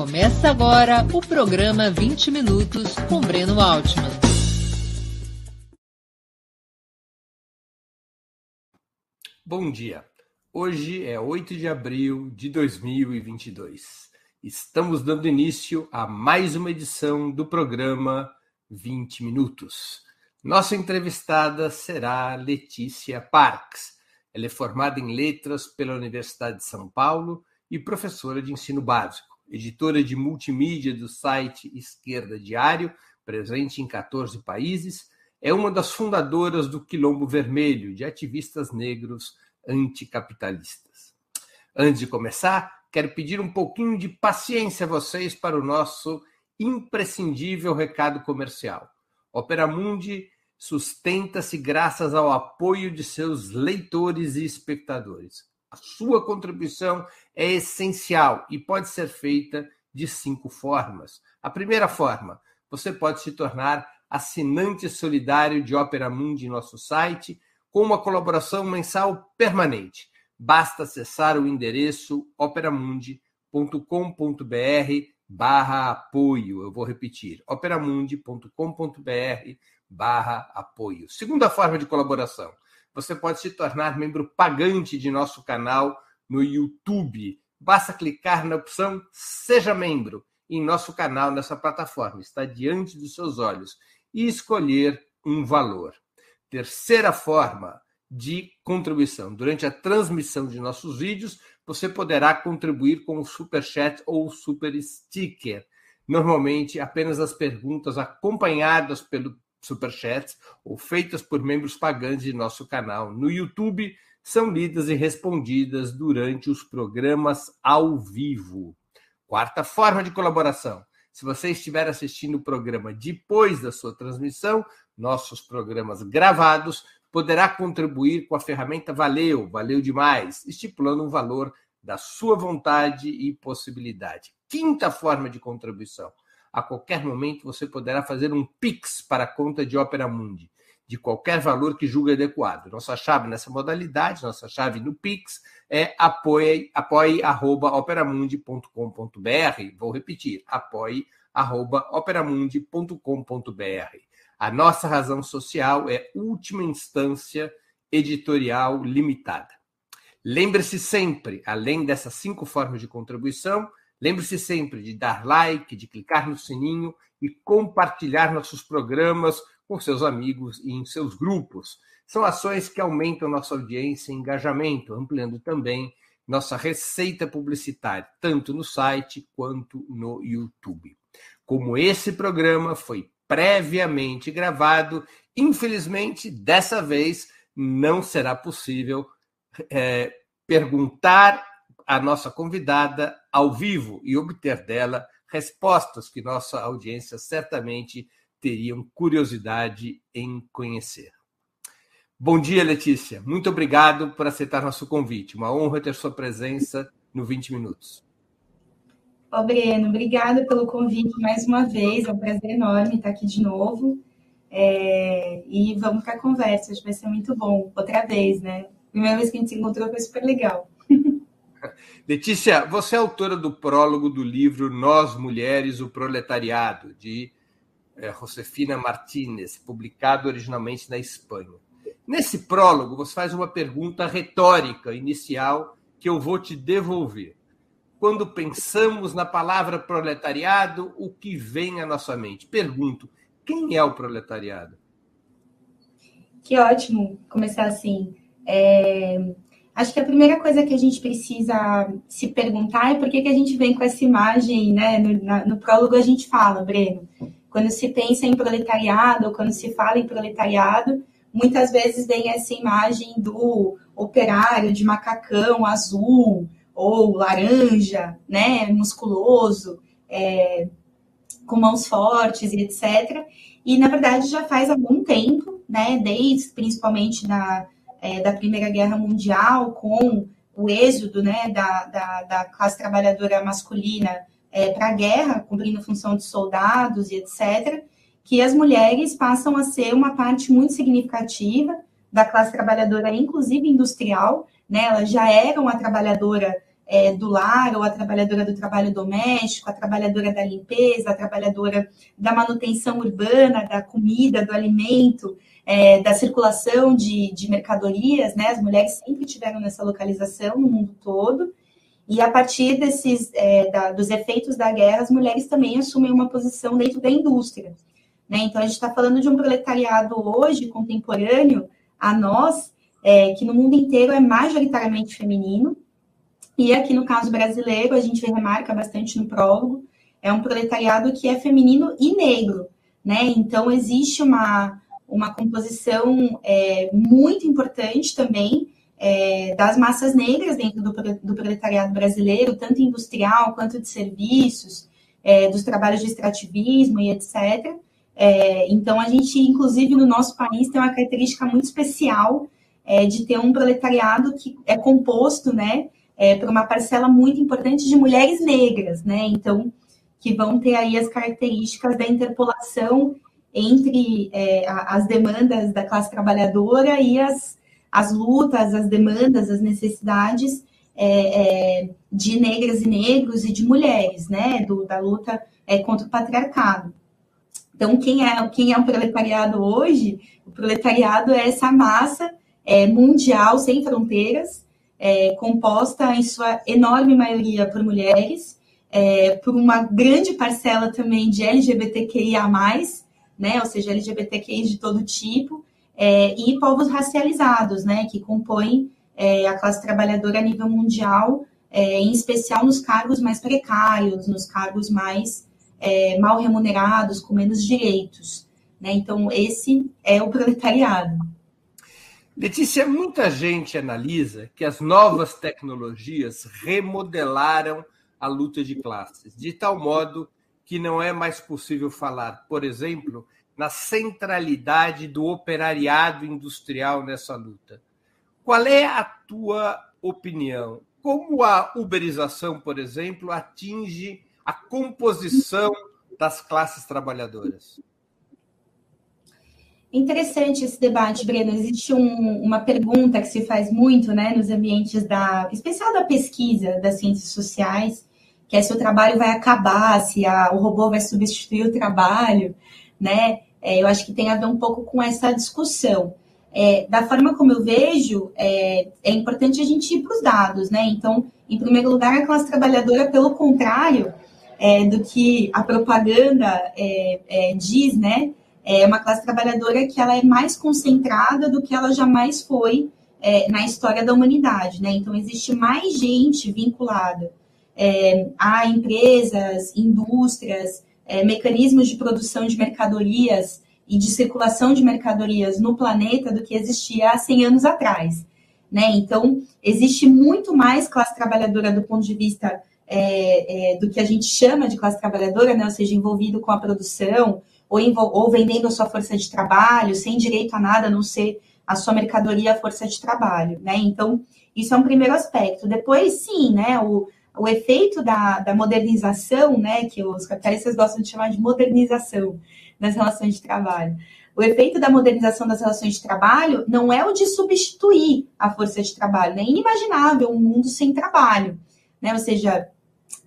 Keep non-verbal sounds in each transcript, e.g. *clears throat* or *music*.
Começa agora o programa 20 Minutos com Breno Altman. Bom dia. Hoje é 8 de abril de 2022. Estamos dando início a mais uma edição do programa 20 Minutos. Nossa entrevistada será Letícia Parks. Ela é formada em letras pela Universidade de São Paulo e professora de ensino básico editora de multimídia do site Esquerda Diário, presente em 14 países, é uma das fundadoras do Quilombo Vermelho, de ativistas negros anticapitalistas. Antes de começar, quero pedir um pouquinho de paciência a vocês para o nosso imprescindível recado comercial. Opera Mundi sustenta-se graças ao apoio de seus leitores e espectadores. A sua contribuição é essencial e pode ser feita de cinco formas. A primeira forma, você pode se tornar assinante solidário de Opera Mundi em nosso site, com uma colaboração mensal permanente. Basta acessar o endereço operamundi.com.br barra apoio. Eu vou repetir, operamundi.com.br barra apoio. Segunda forma de colaboração você pode se tornar membro pagante de nosso canal no YouTube. Basta clicar na opção Seja Membro em nosso canal nessa plataforma, está diante dos seus olhos, e escolher um valor. Terceira forma de contribuição. Durante a transmissão de nossos vídeos, você poderá contribuir com o Super Chat ou Super Sticker. Normalmente, apenas as perguntas acompanhadas pelo superchats ou feitas por membros pagantes de nosso canal no YouTube são lidas e respondidas durante os programas ao vivo. Quarta forma de colaboração. Se você estiver assistindo o programa depois da sua transmissão, nossos programas gravados, poderá contribuir com a ferramenta Valeu, valeu demais, estipulando um valor da sua vontade e possibilidade. Quinta forma de contribuição a qualquer momento você poderá fazer um Pix para a conta de Opera Mundi, de qualquer valor que julgue adequado. Nossa chave nessa modalidade, nossa chave no Pix é apoie.operamundi.com.br. Vou repetir, apoie.operamundi.com.br. A nossa razão social é última instância editorial limitada. Lembre-se sempre, além dessas cinco formas de contribuição, Lembre-se sempre de dar like, de clicar no sininho e compartilhar nossos programas com seus amigos e em seus grupos. São ações que aumentam nossa audiência e engajamento, ampliando também nossa receita publicitária, tanto no site quanto no YouTube. Como esse programa foi previamente gravado, infelizmente, dessa vez não será possível é, perguntar à nossa convidada ao vivo e obter dela respostas que nossa audiência certamente teriam curiosidade em conhecer. Bom dia, Letícia. Muito obrigado por aceitar nosso convite. Uma honra ter sua presença no 20 Minutos. Ô, Breno, obrigada pelo convite mais uma vez. É um prazer enorme estar aqui de novo. É... E vamos para a conversa, que vai ser muito bom. Outra vez, né? Primeira vez que a gente se encontrou foi super legal. Letícia, você é autora do prólogo do livro Nós Mulheres, o Proletariado, de é, Josefina Martínez, publicado originalmente na Espanha. Nesse prólogo, você faz uma pergunta retórica inicial que eu vou te devolver. Quando pensamos na palavra proletariado, o que vem à nossa mente? Pergunto: quem é o proletariado? Que ótimo começar assim. É... Acho que a primeira coisa que a gente precisa se perguntar é por que, que a gente vem com essa imagem, né? No, na, no prólogo a gente fala, Breno, quando se pensa em proletariado, ou quando se fala em proletariado, muitas vezes vem essa imagem do operário de macacão azul ou laranja, né? Musculoso, é, com mãos fortes e etc. E na verdade já faz algum tempo, né? Desde principalmente na é, da Primeira Guerra Mundial, com o êxodo né, da, da, da classe trabalhadora masculina é, para a guerra, cumprindo função de soldados e etc., que as mulheres passam a ser uma parte muito significativa da classe trabalhadora, inclusive industrial, né? Ela já era uma trabalhadora é, do lar, ou a trabalhadora do trabalho doméstico, a trabalhadora da limpeza, a trabalhadora da manutenção urbana, da comida, do alimento, é, da circulação de, de mercadorias, né? As mulheres sempre tiveram nessa localização no mundo todo. E a partir desses é, da, dos efeitos da guerra, as mulheres também assumem uma posição dentro da indústria. Né? Então, a gente está falando de um proletariado hoje, contemporâneo, a nós, é, que no mundo inteiro é majoritariamente feminino, e aqui no caso brasileiro, a gente remarca bastante no prólogo, é um proletariado que é feminino e negro, né? Então existe uma, uma composição é, muito importante também é, das massas negras dentro do, do, proletariado brasileiro, tanto industrial quanto de serviços, é, dos trabalhos de extrativismo e etc. É, então a gente, inclusive no nosso país, tem uma característica muito especial é, de ter um proletariado que é composto, né? é, por uma parcela muito importante de mulheres negras, né? Então, que vão ter aí as características da interpolação entre é, as demandas da classe trabalhadora e as, as lutas, as demandas, as necessidades é, é, de negras e negros e de mulheres, né? Do, da luta é, contra o patriarcado. Então, quem é, quem é o proletariado hoje? O proletariado é essa massa é, mundial sem fronteiras, é, composta em sua enorme maioria por mulheres, por uma grande parcela também de LGBTQIA+, né, ou seja, LGBTQI de todo tipo, é, e povos racializados, né, que compõem é, a classe trabalhadora a nível mundial, é, em especial nos cargos mais precários, nos cargos mais é, mal remunerados, com menos direitos. Né? Então, esse é o proletariado. Letícia, muita gente analisa que as novas tecnologias remodelaram a luta de classes, de tal modo que não é mais possível falar, por exemplo, na centralidade do operariado industrial nessa luta. Qual é a tua opinião? Como a uberização, por exemplo, atinge a composição das classes trabalhadoras? Interessante esse debate, Breno. Existe um, uma pergunta que se faz muito, né, nos ambientes da, especial da pesquisa das ciências sociais, que é se o trabalho vai acabar, se a, o robô vai substituir o trabalho, né? É, eu acho que tem a ver um pouco com essa discussão. É, da forma como eu vejo, é, é importante a gente ir para os dados, né? Então, em primeiro lugar, a classe trabalhadora, pelo contrário é, do que a propaganda é, é, diz, né? é uma classe trabalhadora que ela é mais concentrada do que ela jamais foi na história da humanidade, né? Então existe mais gente vinculada é, empresas, indústrias, é, mecanismos de produção de mercadorias e de circulação de mercadorias no planeta do que existia há 100 anos atrás, né? Então existe muito mais classe trabalhadora do ponto de vista é, é, do que a gente chama de classe trabalhadora, né? Ou seja, envolvido com a produção, ou, ou vendendo a sua força de trabalho, sem direito a nada a não ser a sua mercadoria, a força de trabalho, né? Então, isso é um primeiro aspecto. Depois, sim, né, o, o efeito da, da modernização, né, que os capitalistas gostam de chamar de modernização das relações de trabalho. O efeito da modernização das relações de trabalho não é o de substituir a força de trabalho, né? é inimaginável um mundo sem trabalho, né? Ou seja,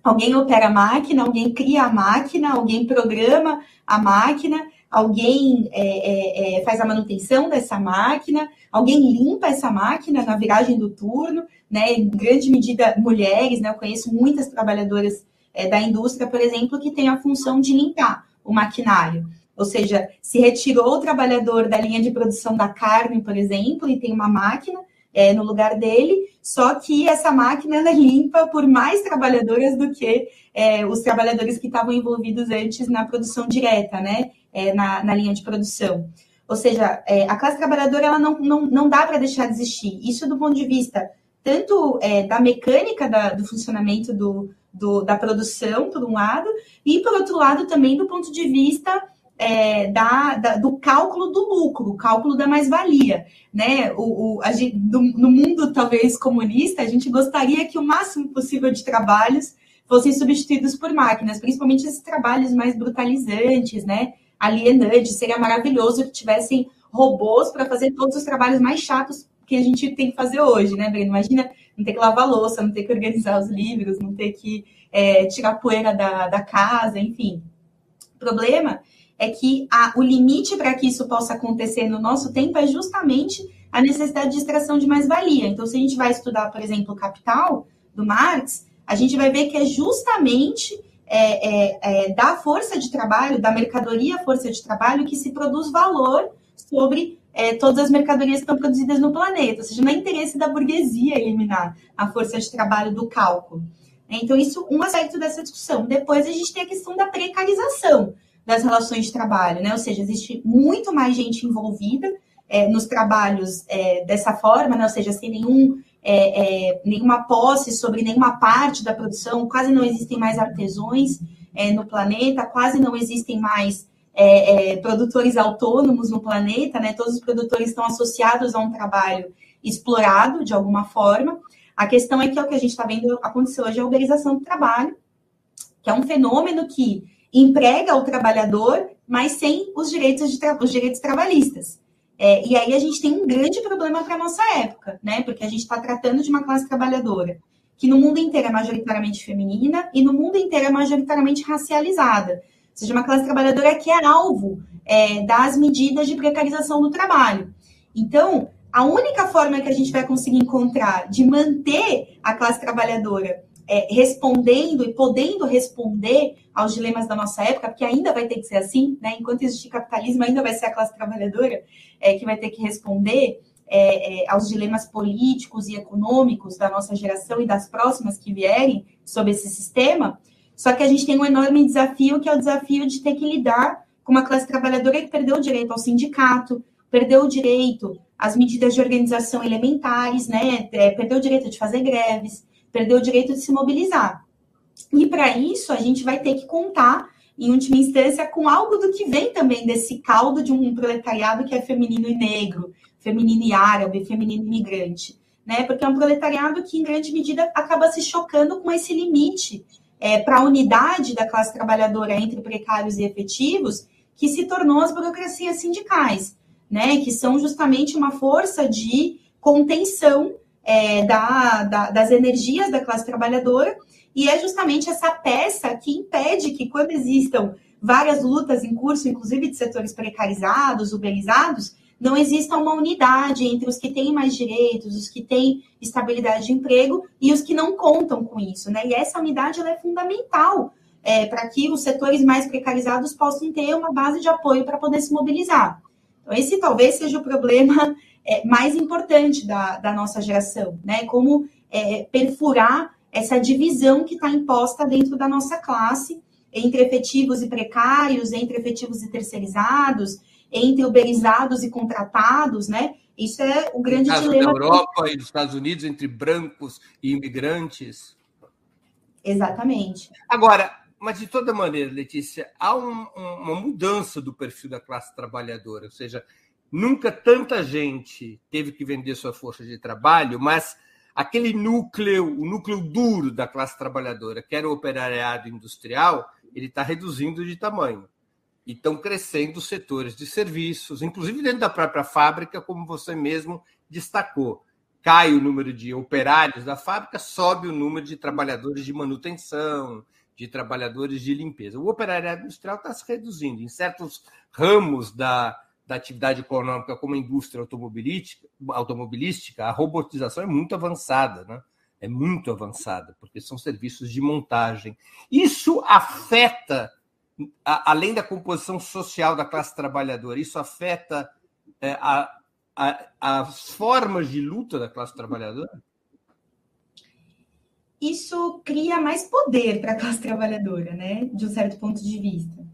Alguém opera a máquina, alguém cria a máquina, alguém programa a máquina, alguém é, é, é, faz a manutenção dessa máquina, alguém limpa essa máquina na viragem do turno, né? Em grande medida, mulheres, né? Eu conheço muitas trabalhadoras é, da indústria, por exemplo, que têm a função de limpar o maquinário. Ou seja, se retirou o trabalhador da linha de produção da carne, por exemplo, e tem uma máquina, é, no lugar dele, só que essa máquina é limpa por mais trabalhadoras do que é, os trabalhadores que estavam envolvidos antes na produção direta, né? É, na, na, linha de produção. Ou seja, é, a classe trabalhadora ela não, não, não dá para deixar de existir. Isso do ponto de vista tanto é, da mecânica da, do funcionamento do, do, da produção, por um lado, e por outro lado também do ponto de vista é, da, da, do cálculo do lucro, cálculo da mais-valia. Né? O, o, a gente, no mundo, talvez, comunista, a gente gostaria que o máximo possível de trabalhos fossem substituídos por máquinas, principalmente esses trabalhos mais brutalizantes, né? Alienantes. Seria maravilhoso que tivessem robôs para fazer todos os trabalhos mais chatos que a gente tem que fazer hoje, né, Breno? Imagina não ter que lavar louça, não ter que organizar os livros, não ter que é, tirar poeira da, da casa, enfim. O problema é que a, o limite para que isso possa acontecer no nosso tempo é justamente a necessidade de extração de mais-valia. Então, se a gente vai estudar, por exemplo, o Capital, do Marx, a gente vai ver que é justamente é, é, é, da força de trabalho, da mercadoria força de trabalho, que se produz valor sobre é, todas as mercadorias que estão produzidas no planeta. Ou seja, não é interesse da burguesia eliminar a força de trabalho do cálculo. Então, isso um aspecto dessa discussão. Depois, a gente tem a questão da precarização das relações de trabalho, né? Ou seja, existe muito mais gente envolvida é, nos trabalhos é, dessa forma, né? Ou seja, sem nenhum, é, é nenhuma posse sobre nenhuma parte da produção, quase não existem mais artesões é, no planeta, quase não existem mais é, produtores autônomos no planeta, né? Todos os produtores estão associados a um trabalho explorado de alguma forma. A questão é que é o que a gente está vendo acontecer hoje, a uberização do trabalho, que é um fenômeno que emprega o trabalhador, mas sem os direitos, de os direitos trabalhistas. É, e aí a gente tem um grande problema para a nossa época, né? Porque a gente está tratando de uma classe trabalhadora que no mundo inteiro é majoritariamente feminina e no mundo inteiro é majoritariamente racializada. Ou seja, uma classe trabalhadora que é alvo é, das medidas de precarização do trabalho. Então, a única forma que a gente vai conseguir encontrar de manter a classe trabalhadora é, respondendo e podendo responder aos dilemas da nossa época, porque ainda vai ter que ser assim, né? Enquanto existir capitalismo, ainda vai ser a classe trabalhadora é, que vai ter que responder é, é, aos dilemas políticos e econômicos da nossa geração e das próximas que vierem sobre esse sistema. Só que a gente tem um enorme desafio, que é o desafio de ter que lidar com uma classe trabalhadora que perdeu o direito ao sindicato, perdeu o direito às medidas de organização elementares, né? É, perdeu o direito de fazer greves, perdeu o direito de se mobilizar. E para isso, a gente vai ter que contar, em última instância, com algo do que vem também desse caldo de um proletariado que é feminino e negro, feminino e árabe, feminino e imigrante. Né? Porque é um proletariado que, em grande medida, acaba se chocando com esse limite é, para a unidade da classe trabalhadora entre precários e efetivos, que se tornou as burocracias sindicais, né? que são justamente uma força de contenção é, da, da, das energias da classe trabalhadora, e é justamente essa peça que impede que, quando existam várias lutas em curso, inclusive de setores precarizados, uberizados, não exista uma unidade entre os que têm mais direitos, os que têm estabilidade de emprego e os que não contam com isso, né? E essa unidade é fundamental é, para que os setores mais precarizados possam ter uma base de apoio para poder se mobilizar. Então, esse talvez seja o problema é, mais importante da, da nossa geração, né? Como é, perfurar essa divisão que está imposta dentro da nossa classe entre efetivos e precários, entre efetivos e terceirizados, entre uberizados e contratados, né? Isso é o grande no dilema. Da Europa e dos Estados Unidos, entre brancos e imigrantes. Exatamente. Agora, mas de toda maneira, Letícia, há um, uma mudança do perfil da classe trabalhadora, ou seja, Nunca tanta gente teve que vender sua força de trabalho, mas aquele núcleo, o núcleo duro da classe trabalhadora, que era o operariado industrial, ele está reduzindo de tamanho. E estão crescendo os setores de serviços, inclusive dentro da própria fábrica, como você mesmo destacou. Cai o número de operários da fábrica, sobe o número de trabalhadores de manutenção, de trabalhadores de limpeza. O operariado industrial está se reduzindo. Em certos ramos da, da atividade econômica como a indústria automobilística, automobilística, a robotização é muito avançada, né? É muito avançada, porque são serviços de montagem. Isso afeta, além da composição social da classe trabalhadora, isso afeta é, a, a, as formas de luta da classe trabalhadora? Isso cria mais poder para a classe trabalhadora, né? De um certo ponto de vista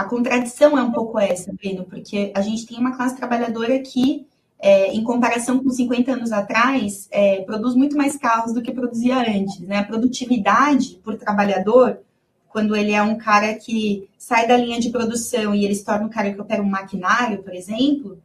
a contradição é um pouco essa, Breno, porque a gente tem uma classe trabalhadora que, é, em comparação com 50 anos atrás, é, produz muito mais carros do que produzia antes. Né? A produtividade por trabalhador, quando ele é um cara que sai da linha de produção e ele se torna um cara que opera um maquinário, por exemplo,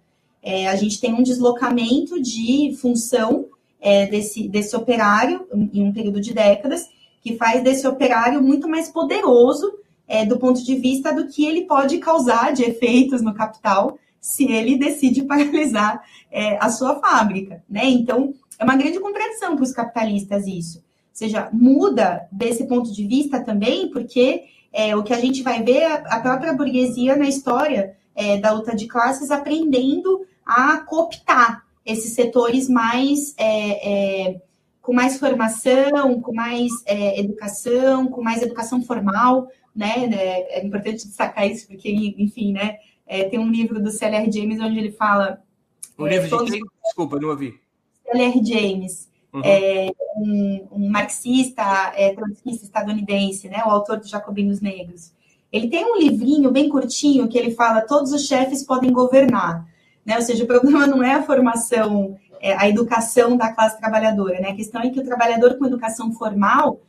é, a gente tem um deslocamento de função é, desse, desse operário em um período de décadas, que faz desse operário muito mais poderoso é, do ponto de vista do que ele pode causar de efeitos no capital se ele decide *laughs* paralisar é, a sua fábrica, né? Então, é uma grande contradição para os capitalistas isso. Ou seja, muda desse ponto de vista também, porque é, o que a gente vai ver é a própria burguesia na história é, da luta de classes aprendendo a cooptar esses setores mais é, é com mais formação, com mais é, educação, com mais educação formal, né? É importante destacar isso, porque, enfim, né? É, tem um livro do C.L.R. James onde ele fala. O livro todos... de quem? Desculpa, não ouvi. C.L.R. James, uhum. é, um, um, marxista, é, trotskista estadunidense, né? O autor dos Jacobinos Negros. Ele tem um livrinho bem curtinho que ele fala: todos os chefes podem governar. Né? Ou seja, o problema não é a formação, é a educação da classe trabalhadora. Né? A questão é que o trabalhador com educação formal,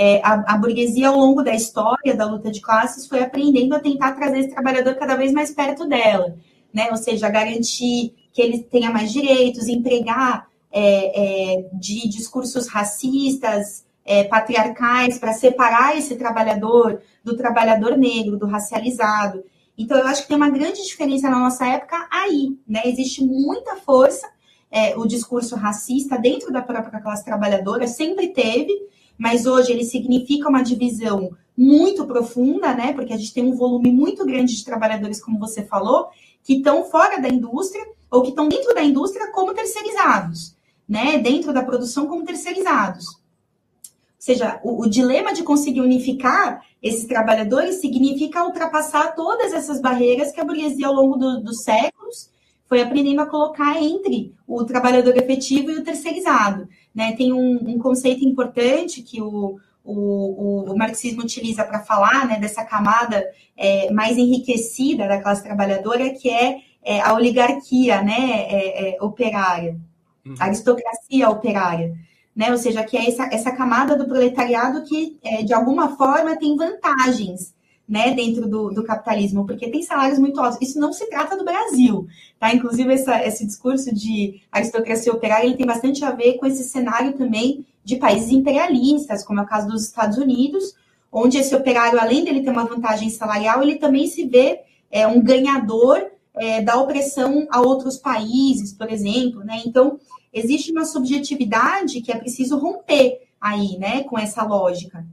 é, a, a, burguesia, ao longo da história da luta de classes, foi aprendendo a tentar trazer esse trabalhador cada vez mais perto dela. Né? Ou seja, garantir que ele tenha mais direitos, empregar é, é, de discursos racistas, é, patriarcais, para separar esse trabalhador do trabalhador negro, do racializado. Então, eu acho que tem uma grande diferença na nossa época aí, né? Existe muita força, é, o discurso racista dentro da própria classe trabalhadora sempre teve, mas hoje ele significa uma divisão muito profunda, né? Porque a gente tem um volume muito grande de trabalhadores, como você falou, que estão fora da indústria ou que estão dentro da indústria como terceirizados, né? Dentro da produção como terceirizados. Ou seja, o, o dilema de conseguir unificar esses trabalhadores significa ultrapassar todas essas barreiras que a burguesia, ao longo do, dos séculos, foi aprendendo a colocar entre o trabalhador efetivo e o terceirizado. Né? Tem um, um conceito importante que o, o, o, marxismo utiliza para falar né, dessa camada é, mais enriquecida da classe trabalhadora, que é, é a oligarquia né, é, é operária, uhum. a aristocracia operária né? Ou seja, que é essa, essa camada do proletariado que, é, de alguma forma, tem vantagens, né, dentro do, do, capitalismo, porque tem salários muito altos. Isso não se trata do Brasil, tá? Inclusive, essa, esse discurso de aristocracia operária, ele tem bastante a ver com esse cenário também de países imperialistas, como é o caso dos Estados Unidos, onde esse operário, além dele ter uma vantagem salarial, ele também se vê é, um ganhador é, da opressão a outros países, por exemplo, né? Então, existe uma subjetividade que é preciso romper aí, né, com essa lógica.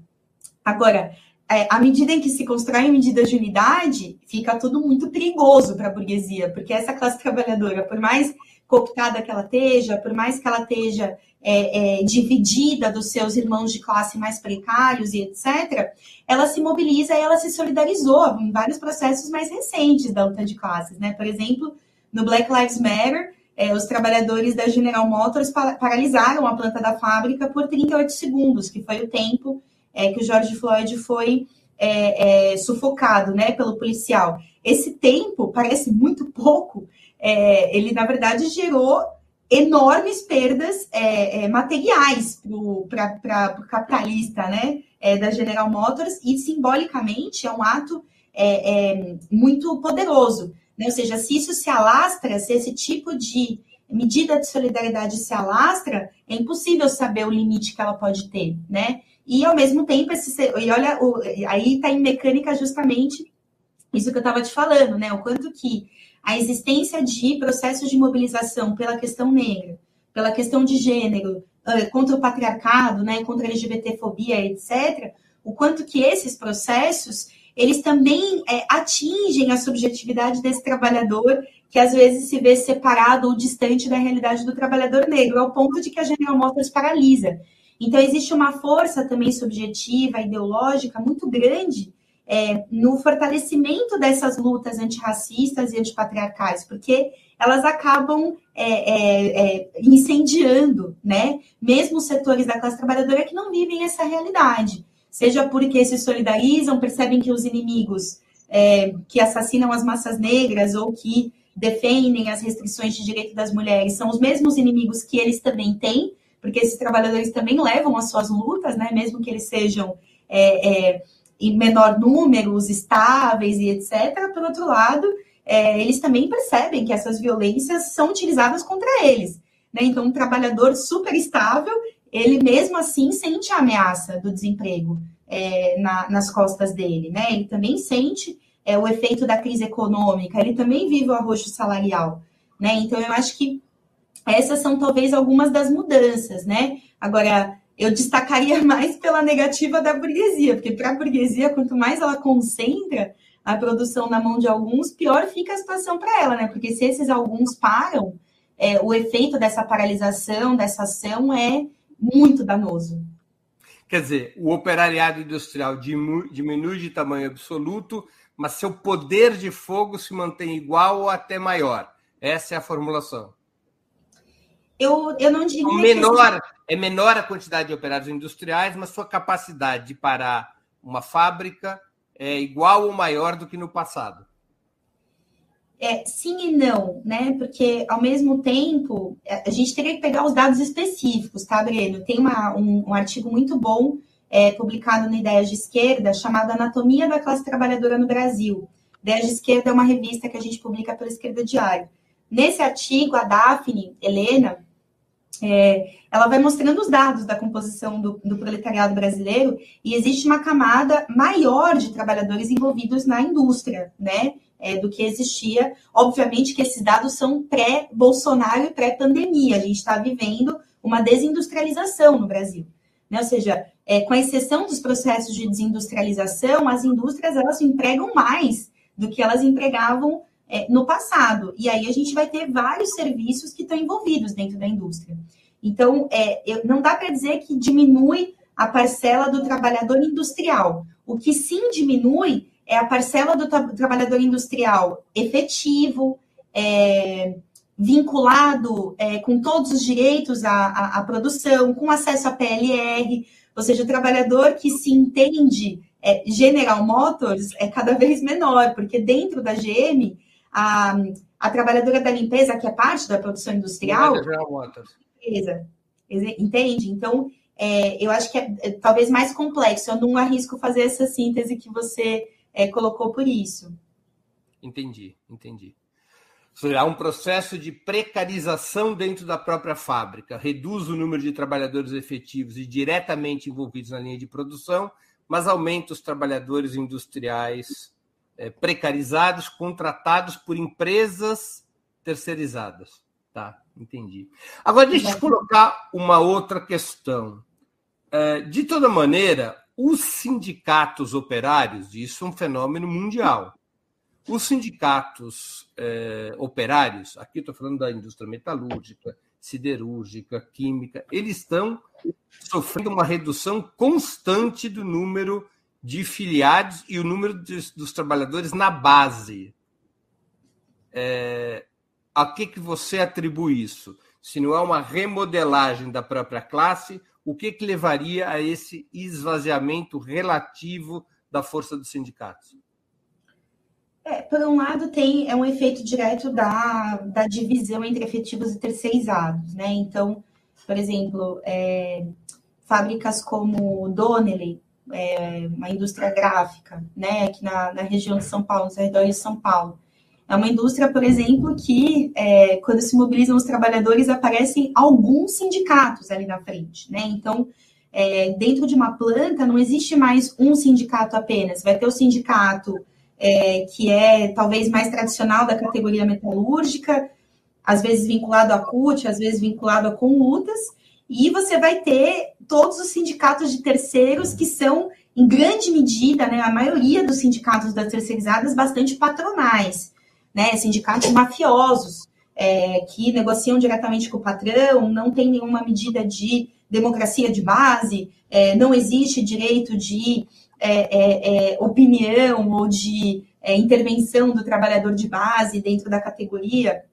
Agora, é, à medida em que se constroem medidas de unidade, fica tudo muito perigoso para a burguesia, porque essa classe trabalhadora, por mais cooptada que ela esteja, por mais que ela esteja é, é, dividida dos seus irmãos de classe mais precários e etc., ela se mobiliza e ela se solidarizou em vários processos mais recentes da luta de classes, né? Por exemplo, no Black Lives Matter, é, os trabalhadores da General Motors paralisaram a planta da fábrica por 38 segundos, que foi o tempo é, que o George Floyd foi é, é sufocado né, pelo policial. Esse tempo parece muito pouco, é, ele, na verdade, gerou enormes perdas é, materiais para o capitalista né, da General Motors, e simbolicamente é um ato muito poderoso né? Ou seja, se isso se alastra, se esse tipo de medida de solidariedade se alastra, é impossível saber o limite que ela pode ter, né? E ao mesmo tempo, esse, e olha, o, aí está em mecânica justamente isso que eu estava te falando, né? O quanto que a existência de processos de mobilização pela questão negra, pela questão de gênero, contra o patriarcado, né, contra a LGBTfobia, etc., o quanto que esses processos eles também é, atingem a subjetividade desse trabalhador que às vezes se vê separado ou distante da realidade do trabalhador negro, ao ponto de que a General Motors paralisa. Então, existe uma força também subjetiva, ideológica, muito grande é, no fortalecimento dessas lutas antirracistas e antipatriarcais, porque elas acabam é, é, é incendiando, né? Mesmo setores da classe trabalhadora que não vivem essa realidade seja porque se solidarizam, percebem que os inimigos é, que assassinam as massas negras ou que defendem as restrições de direito das mulheres são os mesmos inimigos que eles também têm, porque esses trabalhadores também levam as suas lutas, né, mesmo que eles sejam é, é, em menor número, os estáveis e etc. Por outro lado, é, eles também percebem que essas violências são utilizadas contra eles. Né? Então, um trabalhador super estável, ele mesmo assim sente a ameaça do desemprego é, na, nas costas dele, né? Ele também sente é, o efeito da crise econômica, ele também vive o arroxo salarial, né? Então eu acho que essas são talvez algumas das mudanças, né? Agora, eu destacaria *laughs* mais pela negativa da burguesia, porque para a burguesia, quanto mais ela concentra a produção na mão de alguns, pior fica a situação para ela, né? Porque se esses alguns param, é, o efeito dessa paralisação, dessa ação é muito danoso. Quer dizer, o operariado industrial diminui de tamanho absoluto, mas seu poder de fogo se mantém igual ou até maior. Essa é a formulação. Eu, eu não diria. Menor, que... É menor a quantidade de operários industriais, mas sua capacidade de parar uma fábrica é igual ou maior do que no passado. É, sim e não, né? Porque ao mesmo tempo a gente teria que pegar os dados específicos, tá, Breno? Tem uma, um, um, artigo muito bom é, publicado no Ideias de Esquerda chamado Anatomia da Classe Trabalhadora no Brasil. Ideias de Esquerda é uma revista que a gente publica pela Esquerda Diário. Nesse artigo, a Daphne Helena, é, ela vai mostrando os dados da composição do, do, proletariado brasileiro e existe uma camada maior de trabalhadores envolvidos na indústria, né? É, do que existia. Obviamente que esses dados são pré-Bolsonaro e pré-pandemia. A gente está vivendo uma desindustrialização no Brasil. Né? Ou seja, é, com exceção dos processos de desindustrialização, as indústrias elas empregam mais do que elas empregavam é, no passado. E aí a gente vai ter vários serviços que estão envolvidos dentro da indústria. Então, é, eu, não dá para dizer que diminui a parcela do trabalhador industrial. O que sim diminui é a parcela do tra trabalhador industrial efetivo, é, vinculado é, com todos os direitos à, à, à, produção, com acesso à PLR, ou seja, o trabalhador que se entende é, General Motors é cada vez menor, porque dentro da GM a, a trabalhadora da limpeza, que é parte da produção industrial. Limpeza, entende? Então, é, eu acho que é, é, talvez mais complexo. Eu não arrisco fazer essa síntese que você é, colocou por isso. Entendi, entendi. Seja, há um processo de precarização dentro da própria fábrica, reduz o número de trabalhadores efetivos e diretamente envolvidos na linha de produção, mas aumenta os trabalhadores industriais precarizados, contratados por empresas terceirizadas. Tá, entendi. Agora, deixa eu colocar uma outra questão. É, de toda maneira, os sindicatos operários, isso é um fenômeno mundial. Os sindicatos é, operários, aqui estou falando da indústria metalúrgica, siderúrgica, química, eles estão sofrendo uma redução constante do número de filiados e o número de, dos trabalhadores na base. É, a que, que você atribui isso? Se não é uma remodelagem da própria classe, o que, que levaria a esse esvaziamento relativo da força dos sindicatos? É, por um lado, tem é um efeito direto da, da divisão entre efetivos e terceirizados, né? Então, por exemplo, é, fábricas como Donnelly, é, uma indústria gráfica, né, aqui na, na, região de São Paulo, nos arredores de São Paulo. É uma indústria, por exemplo, que é, quando se mobilizam os trabalhadores aparecem alguns sindicatos ali na frente, né? Então, é, dentro de uma planta não existe mais um sindicato apenas, vai ter o sindicato é, que é talvez mais tradicional da categoria metalúrgica, às vezes vinculado à CUT, às vezes vinculado a conlutas, e você vai ter todos os sindicatos de terceiros que são, em grande medida, né, a maioria dos sindicatos das terceirizadas, bastante patronais, né, sindicatos mafiosos, é, que negociam diretamente com o patrão, não tem nenhuma medida de democracia de base, é, não existe direito de é, é, é opinião ou de é, intervenção do trabalhador de base dentro da categoria.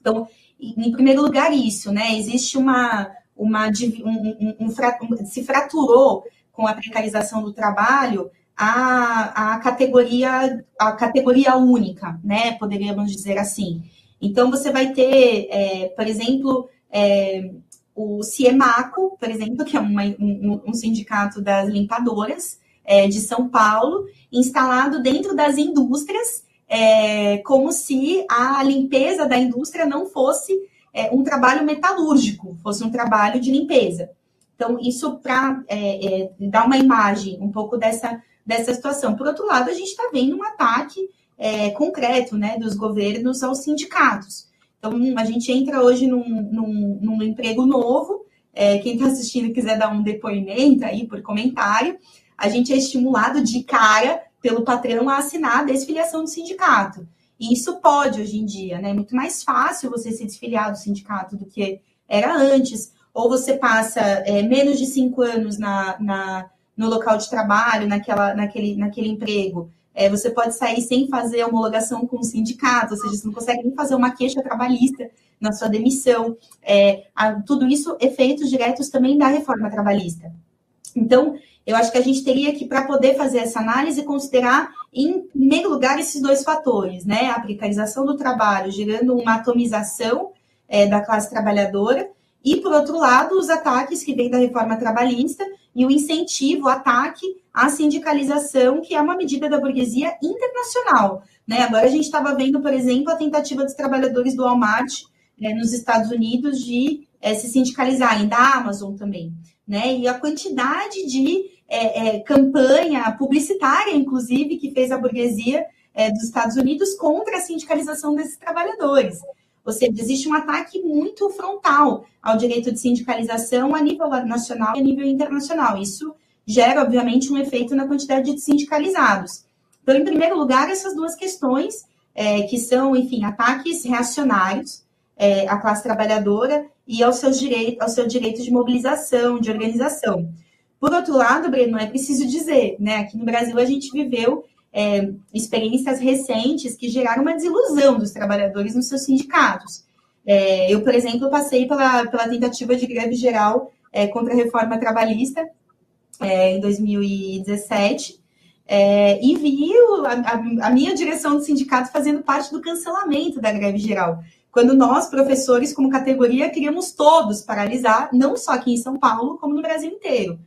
Então, em primeiro lugar, isso, né? Existe uma, uma um, um, um, se fraturou com a precarização do trabalho a, a categoria a categoria única, né? Poderíamos dizer assim. Então você vai ter, é, por exemplo, é, o CIEMACO, por exemplo, que é uma, um, um, sindicato das limpadoras é, de São Paulo, instalado dentro das indústrias, é, como se a limpeza da indústria não fosse é, um trabalho metalúrgico, fosse um trabalho de limpeza. Então, isso para é, é, dar uma imagem um pouco dessa, dessa situação. Por outro lado, a gente está vendo um ataque é, concreto né, dos governos aos sindicatos. Então, a gente entra hoje num, num, num emprego novo. É, quem está assistindo quiser dar um depoimento aí por comentário, a gente é estimulado de cara pelo patrão a assinar a desfiliação do sindicato. E isso pode hoje em dia, né? É muito mais fácil você se desfiliar do sindicato do que era antes. Ou você passa é, menos de cinco anos na, na, no local de trabalho, naquela, naquele, naquele emprego. É, você pode sair sem fazer homologação com o sindicato, ou seja, você não consegue nem fazer uma queixa trabalhista na sua demissão. É, a, tudo isso efeitos diretos também da reforma trabalhista. Então, eu acho que a gente teria que, para poder fazer essa análise, considerar, em primeiro lugar, esses dois fatores, né? A precarização do trabalho, gerando uma atomização é, da classe trabalhadora, e, por outro lado, os ataques que vêm da reforma trabalhista e o incentivo, o ataque à sindicalização, que é uma medida da burguesia internacional. Né? Agora a gente estava vendo, por exemplo, a tentativa dos trabalhadores do Walmart é, nos Estados Unidos de é, se sindicalizarem, da Amazon também. Né? E a quantidade de é, é, campanha publicitária, inclusive, que fez a burguesia é, dos Estados Unidos contra a sindicalização desses trabalhadores. Ou seja, existe um ataque muito frontal ao direito de sindicalização a nível nacional e a nível internacional. Isso gera, obviamente, um efeito na quantidade de sindicalizados. Então, em primeiro lugar, essas duas questões, é, que são, enfim, ataques reacionários é, à classe trabalhadora e aos seus direitos, ao seu direito de mobilização, de organização. Por outro lado, Breno, é preciso dizer, né? Aqui no Brasil a gente viveu é, experiências recentes que geraram uma desilusão dos trabalhadores nos seus sindicatos. É, eu, por exemplo, passei pela, pela tentativa de greve geral é, contra a reforma trabalhista é, em 2017 é, e vi a, a, minha direção do sindicato fazendo parte do cancelamento da greve geral. Quando nós, professores, como categoria, queríamos todos paralisar, não só aqui em São Paulo, como no Brasil inteiro.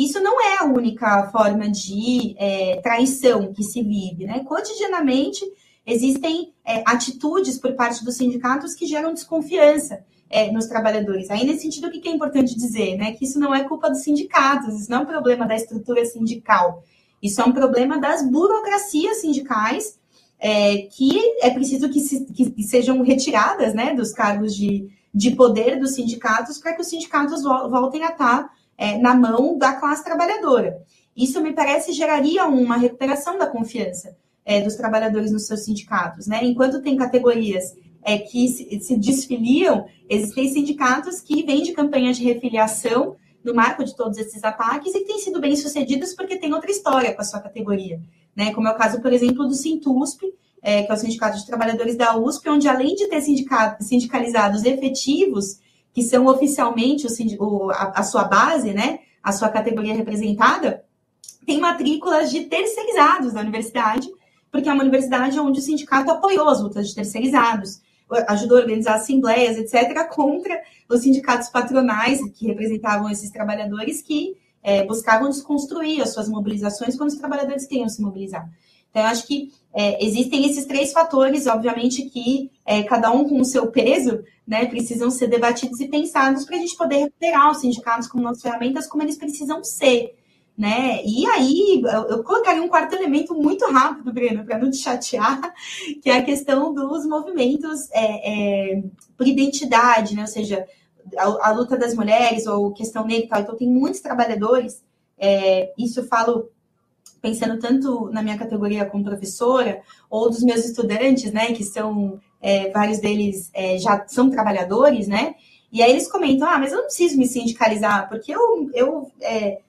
Isso não é a única forma de é, traição que se vive, né? Cotidianamente existem é, atitudes por parte dos sindicatos que geram desconfiança é, nos trabalhadores. Aí, nesse sentido, o que é importante dizer? Né? Que isso não é culpa dos sindicatos, isso não é um problema da estrutura sindical, isso é um problema das burocracias sindicais é, que é preciso que, se, que, sejam retiradas né, dos cargos de, de poder dos sindicatos para que os sindicatos voltem a estar é, na mão da classe trabalhadora. Isso, me parece, geraria uma recuperação da confiança é, dos trabalhadores nos seus sindicatos. Né? Enquanto tem categorias é, que se, se desfiliam, existem sindicatos que vêm de campanha de refiliação no marco de todos esses ataques e que têm sido bem sucedidos porque tem outra história com a sua categoria. Né? Como é o caso, por exemplo, do Sintusp, é, que é o Sindicato de Trabalhadores da USP, onde além de ter sindicalizados efetivos, que são oficialmente o, o, a, a, sua base, né, a sua categoria representada, tem matrículas de terceirizados da universidade, porque é uma universidade onde o sindicato apoiou as lutas de terceirizados, ajudou a organizar assembleias, etc., contra os sindicatos patronais que representavam esses trabalhadores que é, buscavam desconstruir as suas mobilizações quando os trabalhadores queriam se mobilizar. Então, eu acho que é, existem esses três fatores, obviamente, que é, cada um com o seu peso, né, precisam ser debatidos e pensados para a gente poder recuperar os sindicatos como nossas ferramentas, como eles precisam ser. Né? E aí, eu, eu colocaria um quarto elemento muito rápido, Breno, para não te chatear, que é a questão dos movimentos é, é, por identidade, né? ou seja, a, a, luta das mulheres ou questão negra e tal. Então, tem muitos trabalhadores, é, isso eu falo pensando tanto na minha categoria como professora, ou dos meus estudantes, né, que são, é, vários deles é, já são trabalhadores, né, e aí eles comentam, ah, mas eu não preciso me sindicalizar, porque eu, eu é,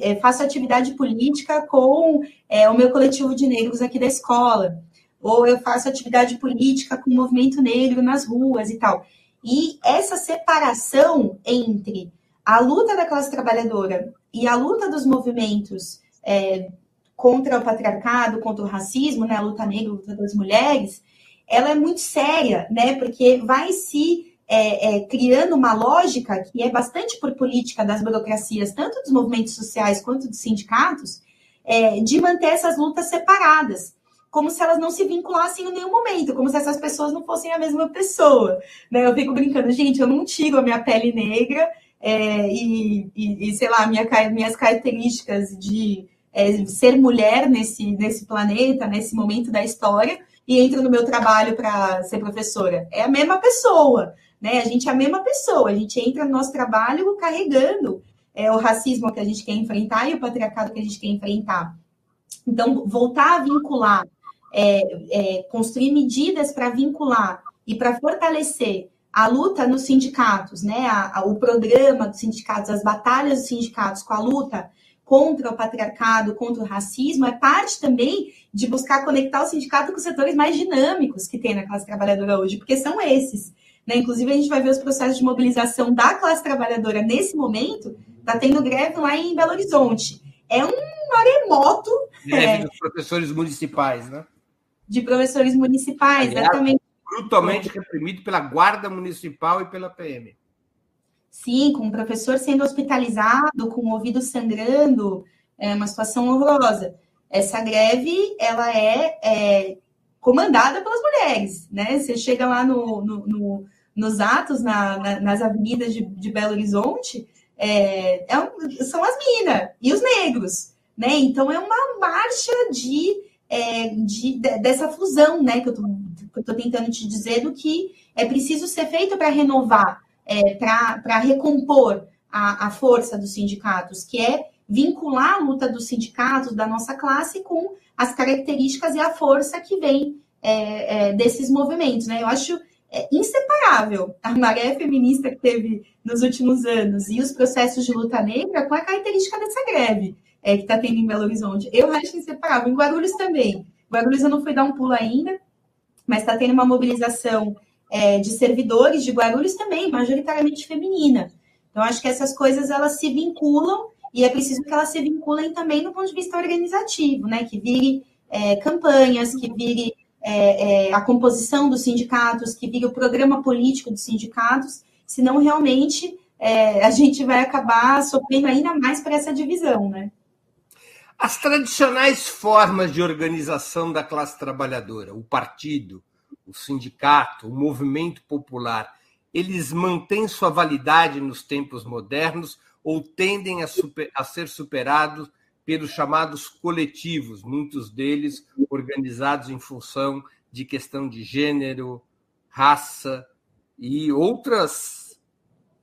é faço atividade política com é, o meu coletivo de negros aqui da escola, ou eu faço atividade política com o movimento negro nas ruas e tal. E essa separação entre a luta da classe trabalhadora e a luta dos movimentos é, contra o patriarcado, contra o racismo, né, a luta negra, a luta das mulheres, ela é muito séria, né, porque vai se é, é, criando uma lógica que é bastante por política das burocracias, tanto dos movimentos sociais quanto dos sindicatos, é, de manter essas lutas separadas, como se elas não se vinculassem em nenhum momento, como se essas pessoas não fossem a mesma pessoa. Né? Eu fico brincando, gente, eu não tiro a minha pele negra é, e, e, e, sei lá, minha, minhas características de é, ser mulher nesse, nesse planeta, nesse momento da história, e entro no meu trabalho para ser professora. É a mesma pessoa, né? A gente é a mesma pessoa, a gente entra no nosso trabalho carregando é, o racismo que a gente quer enfrentar e o patriarcado que a gente quer enfrentar. Então, voltar a vincular, é, é, construir medidas para vincular e para fortalecer a luta nos sindicatos, né? A, a, o programa dos sindicatos, as batalhas dos sindicatos com a luta contra o patriarcado, contra o racismo, é parte também de buscar conectar o sindicato com os setores mais dinâmicos que tem na classe trabalhadora hoje, porque são esses. Né? Inclusive, a gente vai ver os processos de mobilização da classe trabalhadora nesse momento, está tendo greve lá em Belo Horizonte. É um maremoto. Greve é, dos professores municipais, né? De professores municipais, Aliás, exatamente. Brutalmente reprimido pela Guarda Municipal e pela PM. Sim, com o professor sendo hospitalizado, com o ouvido sangrando, é uma situação horrorosa. Essa greve, ela é, é comandada pelas mulheres, né? Você chega lá no, no, no nos atos, na, na, nas avenidas de, de Belo Horizonte, é, é, são as minas e os negros, né? Então é uma marcha de, é, de, de, dessa fusão, né? Que eu estou tentando te dizer do que é preciso ser feito para renovar é, para recompor a, a força dos sindicatos, que é vincular a luta dos sindicatos, da nossa classe, com as características e a força que vem é, é, desses movimentos. Né? Eu acho é, inseparável a maré feminista que teve nos últimos anos e os processos de luta negra com a característica dessa greve é, que está tendo em Belo Horizonte. Eu acho inseparável. Em Guarulhos também. Guarulhos eu não fui dar um pulo ainda, mas está tendo uma mobilização é, de servidores de Guarulhos também, majoritariamente feminina. Então, acho que essas coisas elas se vinculam e é preciso que elas se vinculem também do ponto de vista organizativo, né? Que vire é, campanhas, que vire é, é a composição dos sindicatos, que vire o programa político dos sindicatos, senão realmente é, a gente vai acabar sofrendo ainda mais para essa divisão, né? As tradicionais formas de organização da classe trabalhadora, o partido, o sindicato, o movimento popular, eles mantêm sua validade nos tempos modernos ou tendem a, super, a ser superados pelos chamados coletivos, muitos deles organizados em função de questão de gênero, raça e outras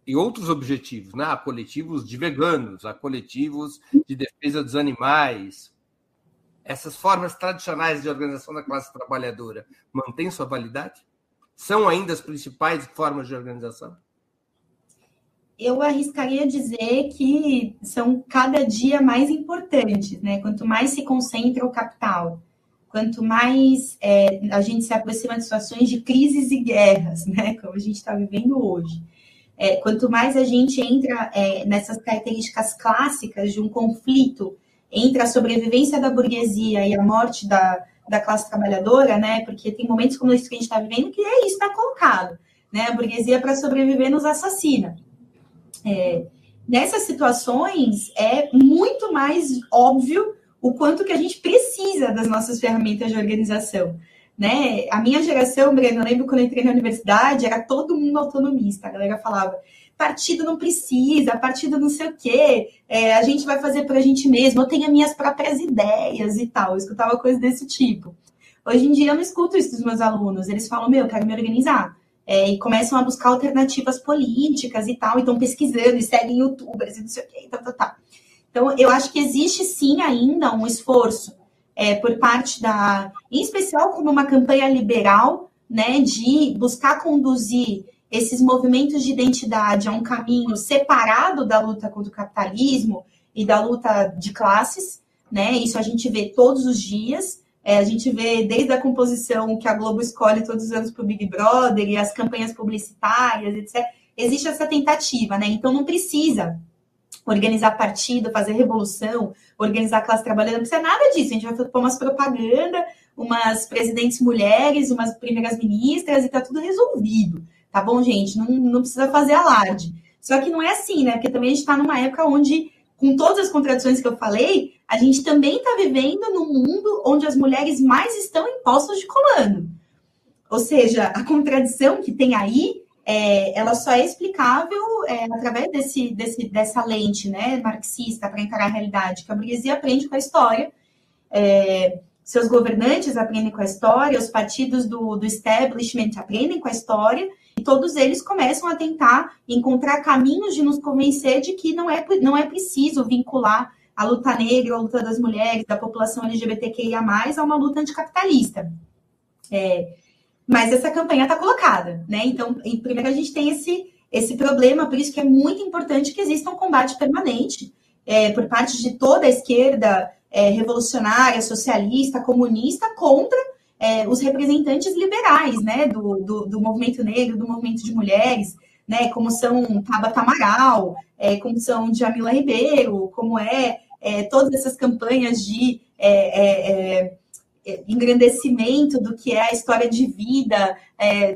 e outros objetivos, né? Há coletivos de veganos, há coletivos de defesa dos animais, essas formas tradicionais de organização da classe trabalhadora mantêm sua validade? São ainda as principais formas de organização? Eu arriscaria dizer que são cada dia mais importantes, né? Quanto mais se concentra o capital, quanto mais é, a gente se aproxima de situações de crises e guerras, né? Como a gente está vivendo hoje. É, quanto mais a gente entra é, nessas características clássicas de um conflito entre a sobrevivência da burguesia e a morte da, da classe trabalhadora, né? Porque tem momentos como esse que a gente está vivendo que é isso está colocado, né? A burguesia para sobreviver nos assassina. É, nessas situações é muito mais óbvio o quanto que a gente precisa das nossas ferramentas de organização. Né? A minha geração, Breno, eu lembro quando eu entrei na universidade, era todo mundo autonomista. A galera falava, partido não precisa, partido não sei o quê, é, a gente vai fazer por a gente mesmo, eu tenho minhas próprias ideias e tal. Eu escutava coisas desse tipo. Hoje em dia eu não escuto isso dos meus alunos, eles falam, meu, eu quero me organizar. É, e começam a buscar alternativas políticas e tal, e estão pesquisando e seguem youtubers e não sei o quê, tal, tal, tal. Então, eu acho que existe sim ainda um esforço é, por parte da, em especial como uma campanha liberal, né, de buscar conduzir esses movimentos de identidade a um caminho separado da luta contra o capitalismo e da luta de classes, né? Isso a gente vê todos os dias. É, a gente vê desde a composição que a Globo escolhe todos os anos para o Big Brother e as campanhas publicitárias, etc. Existe essa tentativa, né? Então não precisa organizar partido, fazer revolução, organizar classe trabalhadora, não precisa nada disso. A gente vai pôr umas propaganda, umas presidentes mulheres, umas primeiras ministras e tá tudo resolvido. Tá bom, gente? Não, não precisa fazer alarde. Só que não é assim, né? Porque também a gente está numa época onde, com todas as contradições que eu falei, a gente também está vivendo num mundo onde as mulheres mais estão em postos de comando. Ou seja, a contradição que tem aí, é, ela só é explicável é, através desse, desse, dessa lente né, marxista para encarar a realidade, que a burguesia aprende com a história. É, seus governantes aprendem com a história, os partidos do, do establishment aprendem com a história, e todos eles começam a tentar encontrar caminhos de nos convencer de que não é, não é preciso vincular a luta negra, a luta das mulheres, da população LGBTQIA, a uma luta anticapitalista. É, mas essa campanha está colocada, né? Então, primeiro a gente tem esse, esse problema, por isso que é muito importante que exista um combate permanente é, por parte de toda a esquerda é, revolucionária, socialista, comunista, contra é, os representantes liberais, né, do, do, do, movimento negro, do movimento de mulheres, né, como são Tabata Amaral, é, como são Jamila Ribeiro, como é, é todas essas campanhas de é, é, engrandecimento do que é a história de vida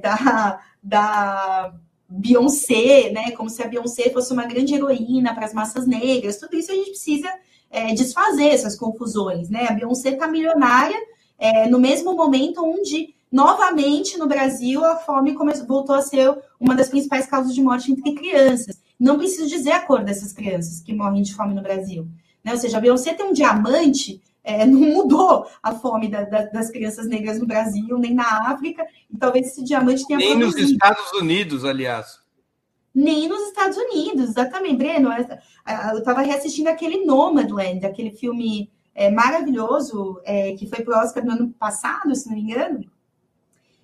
da, da Beyoncé, né, como se a Beyoncé fosse uma grande heroína para as massas negras, tudo isso a gente precisa é, desfazer essas confusões, né? A Beyoncé está milionária é, no mesmo momento onde, novamente, no Brasil, a fome começou, voltou a ser uma das principais causas de morte entre crianças. Não preciso dizer a cor dessas crianças que morrem de fome no Brasil. Né? Ou seja, a Beyoncé tem um diamante, é, *laughs* não mudou a fome da, da, das crianças negras no Brasil, nem na África, e talvez esse diamante tenha. Nem produzido. nos Estados Unidos, aliás nem nos Estados Unidos, exatamente, Breno. Eu estava reassistindo aquele Nomadland, aquele filme é, maravilhoso é, que foi para o Oscar no ano passado, se não me engano.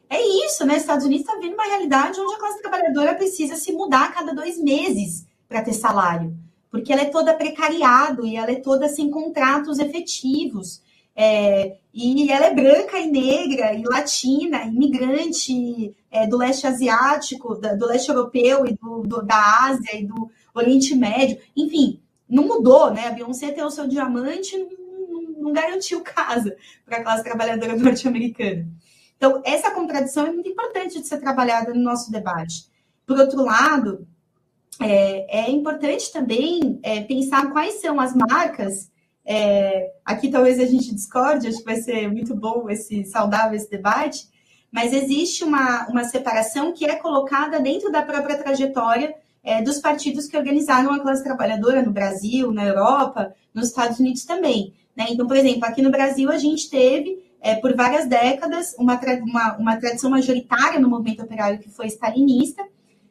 É isso, né? Estados Unidos está vendo uma realidade onde a classe trabalhadora precisa se mudar a cada dois meses para ter salário, porque ela é toda precariado e ela é toda sem contratos efetivos. É, e ela é branca e negra e latina, imigrante é, do leste asiático, da, do leste europeu e do, do, da Ásia e do Oriente Médio. Enfim, não mudou, né? A Beyoncé ter o seu diamante não, não, não garantiu casa para a classe trabalhadora norte-americana. Então, essa contradição é muito importante de ser trabalhada no nosso debate. Por outro lado, é, é importante também é, pensar quais são as marcas é, aqui talvez a gente discorde, acho que vai ser muito bom esse saudável esse debate, mas existe uma, uma separação que é colocada dentro da própria trajetória é, dos partidos que organizaram a classe trabalhadora no Brasil, na Europa, nos Estados Unidos também. Né? Então, por exemplo, aqui no Brasil a gente teve, é, por várias décadas, uma, uma, uma tradição majoritária no movimento operário que foi stalinista,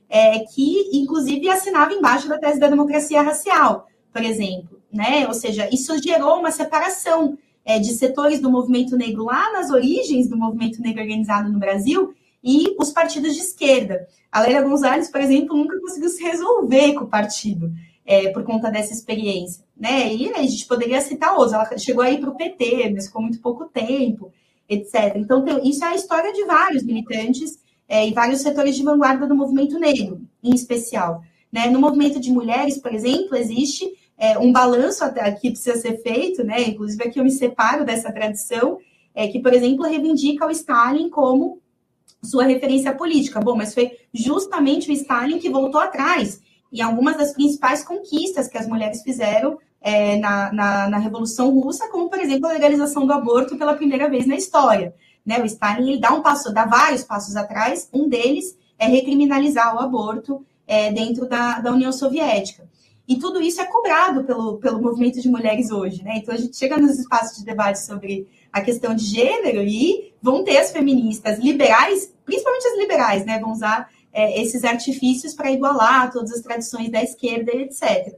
é, que inclusive assinava embaixo da tese da democracia racial, por exemplo né? Ou seja, isso gerou uma separação é, de setores do movimento negro lá nas origens do movimento negro organizado no Brasil e os partidos de esquerda. A Leila Gonzalez, por exemplo, nunca conseguiu se resolver com o partido é, por conta dessa experiência. Né? E a gente poderia citar outros. Ela chegou aí para o PT, mas ficou muito pouco tempo, etc. Então, isso é a história de vários militantes é, e vários setores de vanguarda do movimento negro, em especial. Né? No movimento de mulheres, por exemplo, existe é, um balanço que precisa ser feito, né? Inclusive aqui eu me separo dessa tradição, é, que, por exemplo, reivindica o Stalin como sua referência política. Bom, mas foi justamente o Stalin que voltou atrás em algumas das principais conquistas que as mulheres fizeram é, na, na, na, Revolução Russa, como, por exemplo, a legalização do aborto pela primeira vez na história. Né? O Stalin ele dá um passo, dá vários passos atrás, um deles é recriminalizar o aborto é, dentro da, da União Soviética. E tudo isso é cobrado pelo, pelo movimento de mulheres hoje, né? Então a gente chega nos espaços de debate sobre a questão de gênero e vão ter as feministas liberais, principalmente as liberais, né? Vão usar é, esses artifícios para igualar todas as tradições da esquerda etc.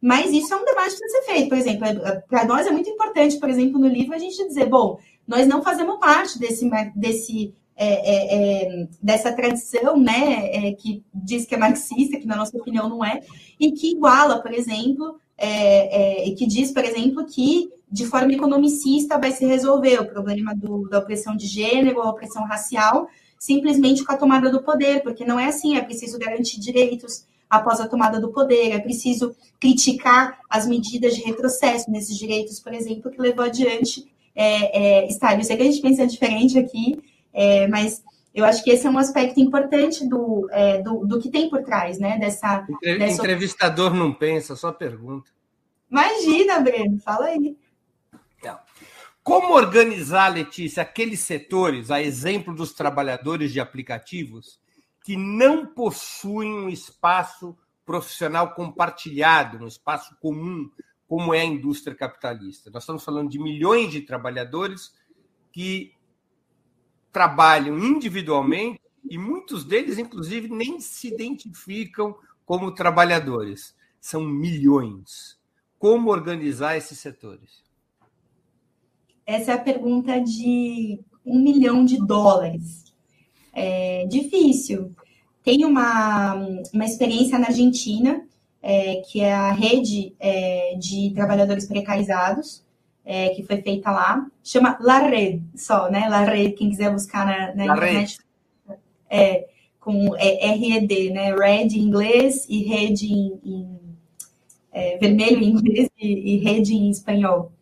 Mas isso é um debate que precisa ser feito. Por exemplo, é, para nós é muito importante, por exemplo, no livro, a gente dizer, bom, nós não fazemos parte desse, desse é, é, é, dessa tradição, né, é, que diz que é marxista, que na nossa opinião não é, e que iguala, por exemplo, é, é, e que diz, por exemplo, que de forma economicista vai se resolver o problema do, da opressão de gênero, a opressão racial, simplesmente com a tomada do poder, porque não é assim, é preciso garantir direitos após a tomada do poder, é preciso criticar as medidas de retrocesso nesses direitos, por exemplo, que levou adiante é, é, Eu sei que a gente pensa diferente aqui, é, mas eu acho que esse é um aspecto importante do, é, do, do, que tem por trás, né? Dessa, Entre, dessa... Entrevistador não pensa, só pergunta. Imagina, Breno, fala aí. Como organizar, Letícia, aqueles setores, a exemplo dos trabalhadores de aplicativos, que não possuem um espaço profissional compartilhado, um espaço comum, como é a indústria capitalista? Nós estamos falando de milhões de trabalhadores que trabalham individualmente e muitos deles, inclusive, nem se identificam como trabalhadores. São milhões. Como organizar esses setores? Essa é a pergunta de um milhão de dólares. É difícil. Tem uma, uma experiência na Argentina, é, que é a rede é, de trabalhadores precarizados, é, que foi feita lá. Chama La Red, só, né? La Red, quem quiser buscar na, na internet. É, com é, RED, né? Red em inglês e rede em, em é, vermelho em inglês e, e rede em espanhol.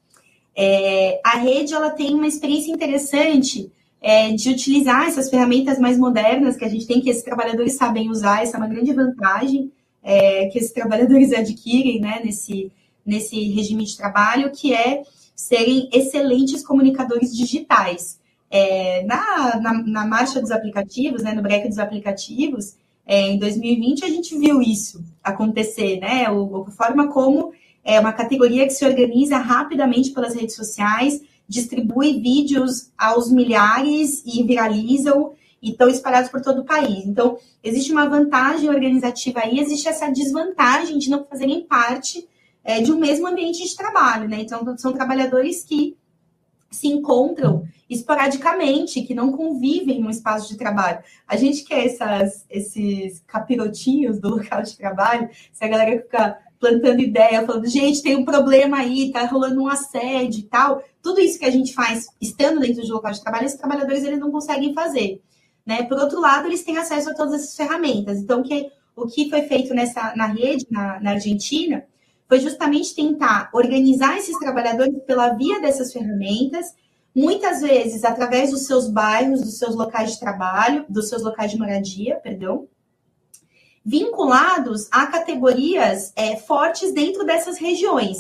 É, a rede ela tem uma experiência interessante é, de utilizar essas ferramentas mais modernas que a gente tem, que esses trabalhadores sabem usar, essa é uma grande vantagem é, que esses trabalhadores *laughs* adquirem né, nesse, nesse regime de trabalho, que é serem excelentes comunicadores digitais. É, na, na, na, marcha dos aplicativos, né, no break dos aplicativos, é, em 2020 a gente viu isso acontecer, né? O, a forma como é uma categoria que se organiza rapidamente pelas redes sociais, distribui vídeos aos milhares e viralizam e estão espalhados por todo o país. Então, existe uma vantagem organizativa aí, existe essa desvantagem de não fazerem parte é, de um mesmo ambiente de trabalho, né? Então, são trabalhadores que se encontram esporadicamente, que não convivem no espaço de trabalho. A gente quer essas, esses capirotinhos do *laughs* local de trabalho, se a galera fica plantando ideia, falando, gente, tem um problema aí, tá rolando um assédio e tal. Tudo isso que a gente faz estando dentro do local de trabalho, esses trabalhadores eles não conseguem fazer. Né? Por outro lado, eles têm acesso a todas essas ferramentas. Então, que, o que foi feito nessa, na rede, na, na Argentina, foi justamente tentar organizar esses trabalhadores pela via dessas ferramentas, muitas vezes através dos seus bairros, dos seus locais de trabalho, dos seus locais de moradia, perdão, vinculados a categorias é, fortes dentro dessas regiões.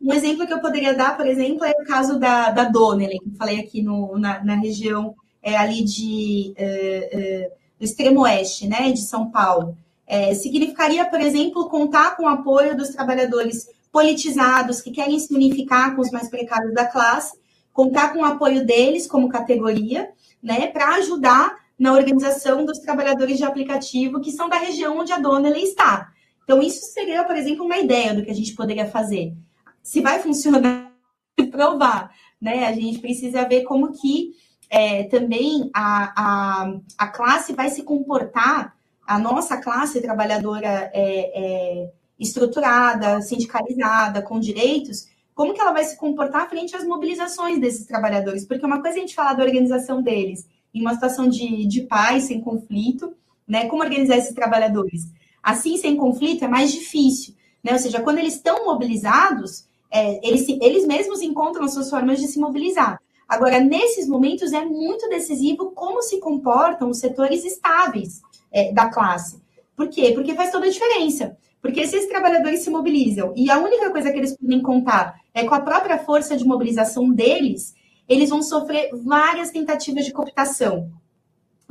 Um exemplo que eu poderia dar, por exemplo, é o caso da, da Donnelly, que eu falei aqui no, na, na região é, ali de, é, é, do extremo oeste, né, de São Paulo. É, significaria, por exemplo, contar com o apoio dos trabalhadores politizados que querem se unificar com os mais precários da classe, contar com o apoio deles como categoria, né, para ajudar na organização dos trabalhadores de aplicativo que são da região onde a dona está. Então, isso seria, por exemplo, uma ideia do que a gente poderia fazer. Se vai funcionar, *laughs* provar. Né? A gente precisa ver como que é, também a, a, a classe vai se comportar, a nossa classe trabalhadora é, é, estruturada, sindicalizada, com direitos, como que ela vai se comportar frente às mobilizações desses trabalhadores? Porque uma coisa é a gente falar da organização deles, em uma situação de, de paz, sem conflito, né? Como organizar esses trabalhadores? Assim, sem conflito, é mais difícil, né? Ou seja, quando eles estão mobilizados, é, eles, eles mesmos encontram as suas formas de se mobilizar. Agora, nesses momentos, é muito decisivo como se comportam os setores estáveis é, da classe. Por quê? Porque faz toda a diferença. Porque se esses trabalhadores se mobilizam e a única coisa que eles podem contar é com a própria força de mobilização deles, eles vão sofrer várias tentativas de cooptação.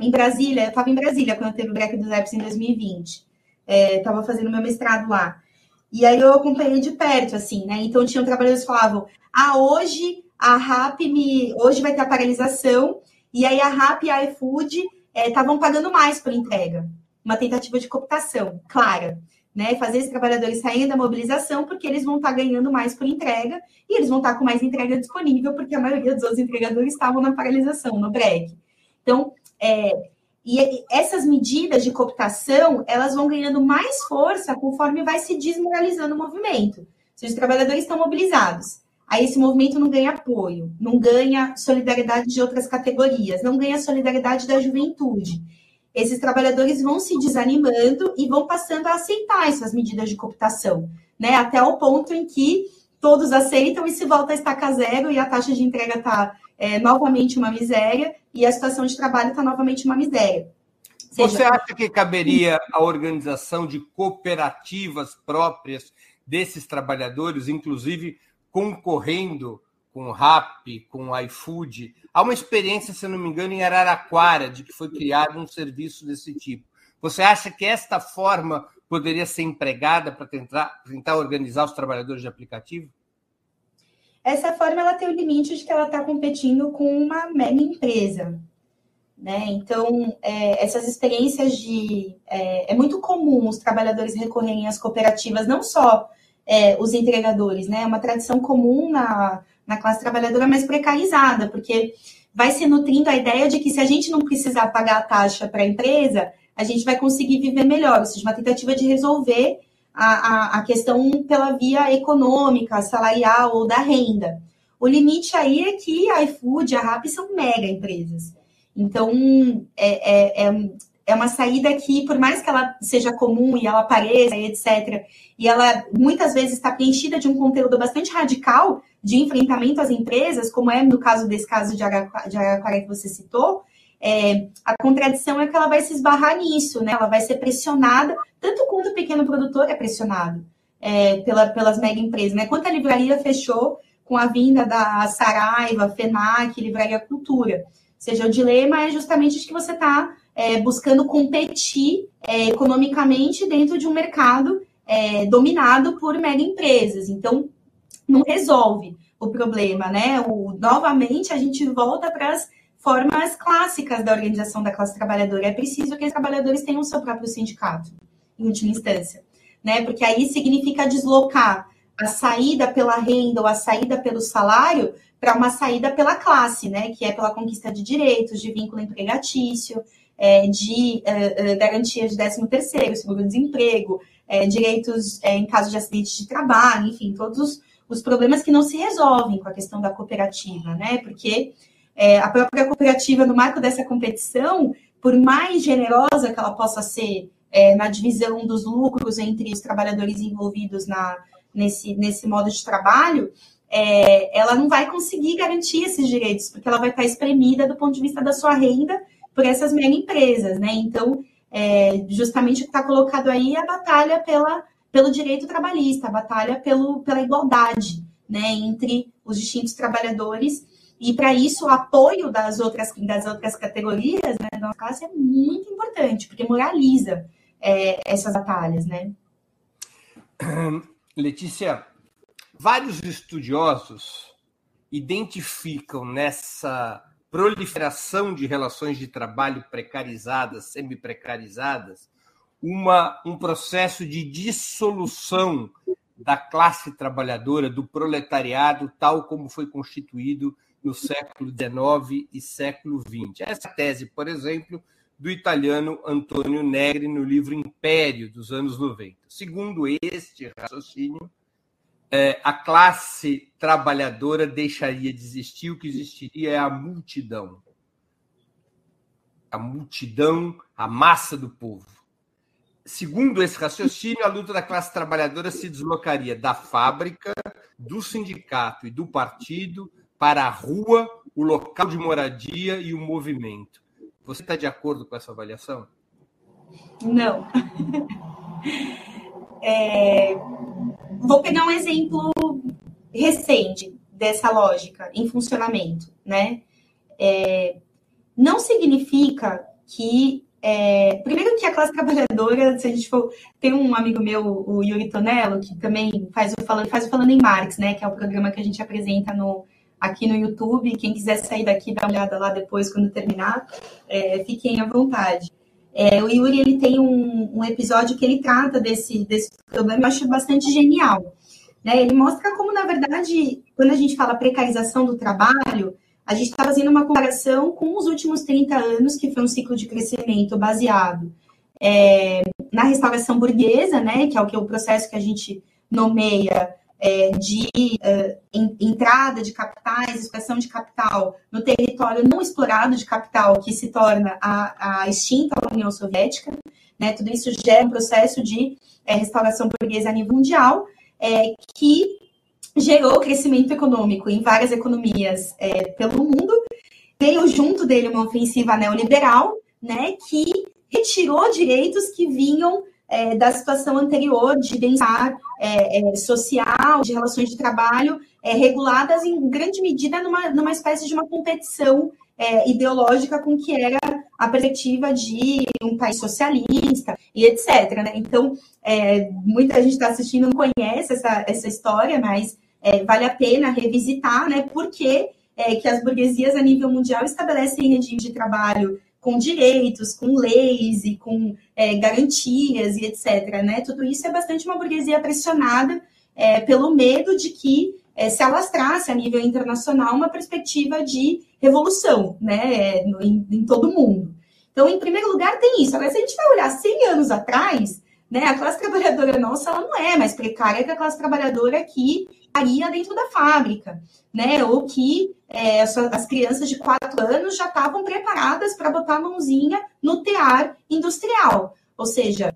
Em Brasília, eu estava em Brasília quando teve o break dos apps em 2020. Estava é, fazendo meu mestrado lá. E aí eu acompanhei de perto, assim, né? Então tinham trabalhadores que falavam: ah, hoje a RAP me. Hoje vai ter a paralisação, e aí a RAP e a iFood estavam é, pagando mais por entrega. Uma tentativa de cooptação, clara né? Fazer esses trabalhadores saírem da mobilização, porque eles vão estar ganhando mais por entrega e eles vão estar com mais entrega disponível, porque a maioria dos outros entregadores estavam na paralisação, no break. Então, é, e essas medidas de cooptação, elas vão ganhando mais força conforme vai se desmoralizando o movimento. Se os trabalhadores estão mobilizados, aí esse movimento não ganha apoio, não ganha solidariedade de outras categorias, não ganha solidariedade da juventude esses trabalhadores vão se desanimando e vão passando a aceitar essas medidas de cooptação, né? Até o ponto em que todos aceitam e se volta a estaca zero e a taxa de entrega está é, novamente uma miséria e a situação de trabalho está novamente uma miséria. Seja... Você acha que caberia a organização de cooperativas próprias desses trabalhadores, inclusive concorrendo com o RAP, com o iFood. Há uma experiência, se não me engano, em Araraquara, de que foi criado um serviço desse tipo. Você acha que esta forma poderia ser empregada para tentar, tentar organizar os trabalhadores de aplicativo? essa forma ela tem o limite de que ela está competindo com uma mega empresa. Né? Então, é, essas experiências de. É, é, muito comum os trabalhadores recorrerem às cooperativas, não só é, os entregadores, né? É uma tradição comum na, na classe trabalhadora mais precarizada, porque vai se nutrindo a ideia de que se a gente não precisar pagar a taxa para a empresa, a gente vai conseguir viver melhor, ou seja, uma tentativa de resolver a, a, a questão pela via econômica, salarial ou da renda. O limite aí é que a iFood, a Rappi são mega empresas. Então, é, é, é, é uma saída que, por mais que ela seja comum e ela apareça, etc., e ela muitas vezes está preenchida de um conteúdo bastante radical de enfrentamento às empresas, como é no caso desse caso de Araquara que você citou, é, a contradição é que ela vai se esbarrar nisso, né? Ela vai ser pressionada, tanto quanto o pequeno produtor é pressionado é, pela, pelas mega empresas, né? Quanto a livraria fechou com a vinda da Saraiva, FENAC, Livraria Cultura. Ou seja, o dilema é justamente de que você está é, buscando competir é, economicamente dentro de um mercado é, dominado por mega empresas. Então, não resolve o problema, né? O, novamente, a gente volta para as formas clássicas da organização da classe trabalhadora. É preciso que os trabalhadores tenham o seu próprio sindicato, em última instância, né? Porque aí significa deslocar a saída pela renda ou a saída pelo salário para uma saída pela classe, né? Que é pela conquista de direitos, de vínculo empregatício, é, de é, é garantia de 13 terceiro, seguro-desemprego, é, direitos é, em caso de acidente de trabalho, enfim, todos os, os problemas que não se resolvem com a questão da cooperativa, né? Porque é, a própria cooperativa, no marco dessa competição, por mais generosa que ela possa ser na divisão dos lucros entre os trabalhadores envolvidos na, nesse, nesse modo de trabalho, é, ela não vai conseguir garantir esses direitos, porque ela vai estar espremida do ponto de vista da sua renda por essas mega empresas, né? Então, é, justamente o que está colocado aí é a batalha pela, pelo direito trabalhista, a batalha pelo, pela igualdade né, entre os distintos trabalhadores e para isso, o apoio das outras, das outras categorias né, da classe é muito importante, porque moraliza é, essas batalhas, né? *clears throat* Letícia, vários estudiosos identificam nessa proliferação de relações de trabalho precarizadas, semi-precarizadas, um processo de dissolução da classe trabalhadora, do proletariado, tal como foi constituído no século XIX e século XX. Essa tese, por exemplo, do italiano Antonio Negri no livro Império, dos anos 90. Segundo este raciocínio, é, a classe trabalhadora deixaria de existir, o que existiria é a multidão. A multidão, a massa do povo. Segundo esse raciocínio, a luta da classe trabalhadora se deslocaria da fábrica, do sindicato e do partido para a rua, o local de moradia e o movimento. Você está de acordo com essa avaliação? Não. *laughs* É... Vou pegar um exemplo recente dessa lógica em funcionamento, né? É... Não significa que é, primeiro que a classe trabalhadora, se a gente for. Tem um amigo meu, o Yuri Tonello, que também faz o Falando, faz o Falando em Marx, né? Que é o programa que a gente apresenta no, aqui no YouTube. Quem quiser sair daqui, dar uma olhada lá depois, quando terminar, é, fiquem à vontade. É, o Yuri ele tem um, um, episódio que ele trata desse, desse problema, eu acho bastante genial. Né? Ele mostra como, na verdade, quando a gente fala precarização do trabalho, a gente está fazendo uma comparação com os últimos 30 anos, que foi um ciclo de crescimento baseado é, na restauração burguesa, né, que é o que é o processo que a gente nomeia é, de é, entrada de capitais, expressão de capital no território não explorado de capital, que se torna a, a extinta União Soviética. Né? Tudo isso gera um processo de é, restauração burguesa a nível mundial, é, que gerou crescimento econômico em várias economias é, pelo mundo. Veio junto dele uma ofensiva neoliberal, né, que retirou direitos que vinham é, da situação anterior de bem-estar é, é, social, de relações de trabalho, é, reguladas em grande medida numa, numa espécie de uma competição é, ideológica com que era a perspectiva de um país socialista e etc. Né? Então, é, muita gente está assistindo não conhece essa, essa história, mas vale a pena revisitar, né? Porque que as burguesias a nível mundial estabelecem regime de trabalho com direitos, com leis e com é, garantias e etc. Né? Tudo isso é bastante uma burguesia pressionada é, pelo medo de que é, se alastrasse a nível internacional uma perspectiva de revolução né, é, em, em, todo o mundo. Então, em primeiro lugar, tem isso. Agora, se a gente vai olhar 100 anos atrás, né, a classe trabalhadora nossa ela não é mais precária que a classe trabalhadora que estaria dentro da fábrica, né? Ou que é, as crianças de quatro anos já estavam preparadas para botar a mãozinha no tear industrial. Ou seja,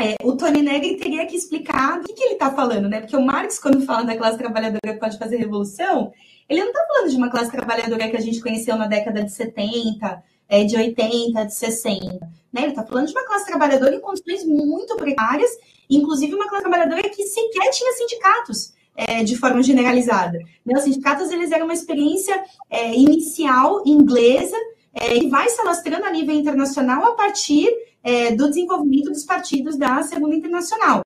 é, o Tony Negri teria que explicar o que, que ele está falando, né? Porque o Marx, quando fala da classe trabalhadora que pode fazer revolução, ele não está falando de uma classe trabalhadora que a gente conheceu na década de 70, é, de 80, de 60. Né? Ele está falando de uma classe trabalhadora em condições muito precárias, inclusive uma classe trabalhadora que sequer tinha sindicatos é, de forma generalizada. Né? Os sindicatos eles eram uma experiência é, inicial inglesa é, que vai se alastrando a nível internacional a partir é, do desenvolvimento dos partidos da Segunda Internacional.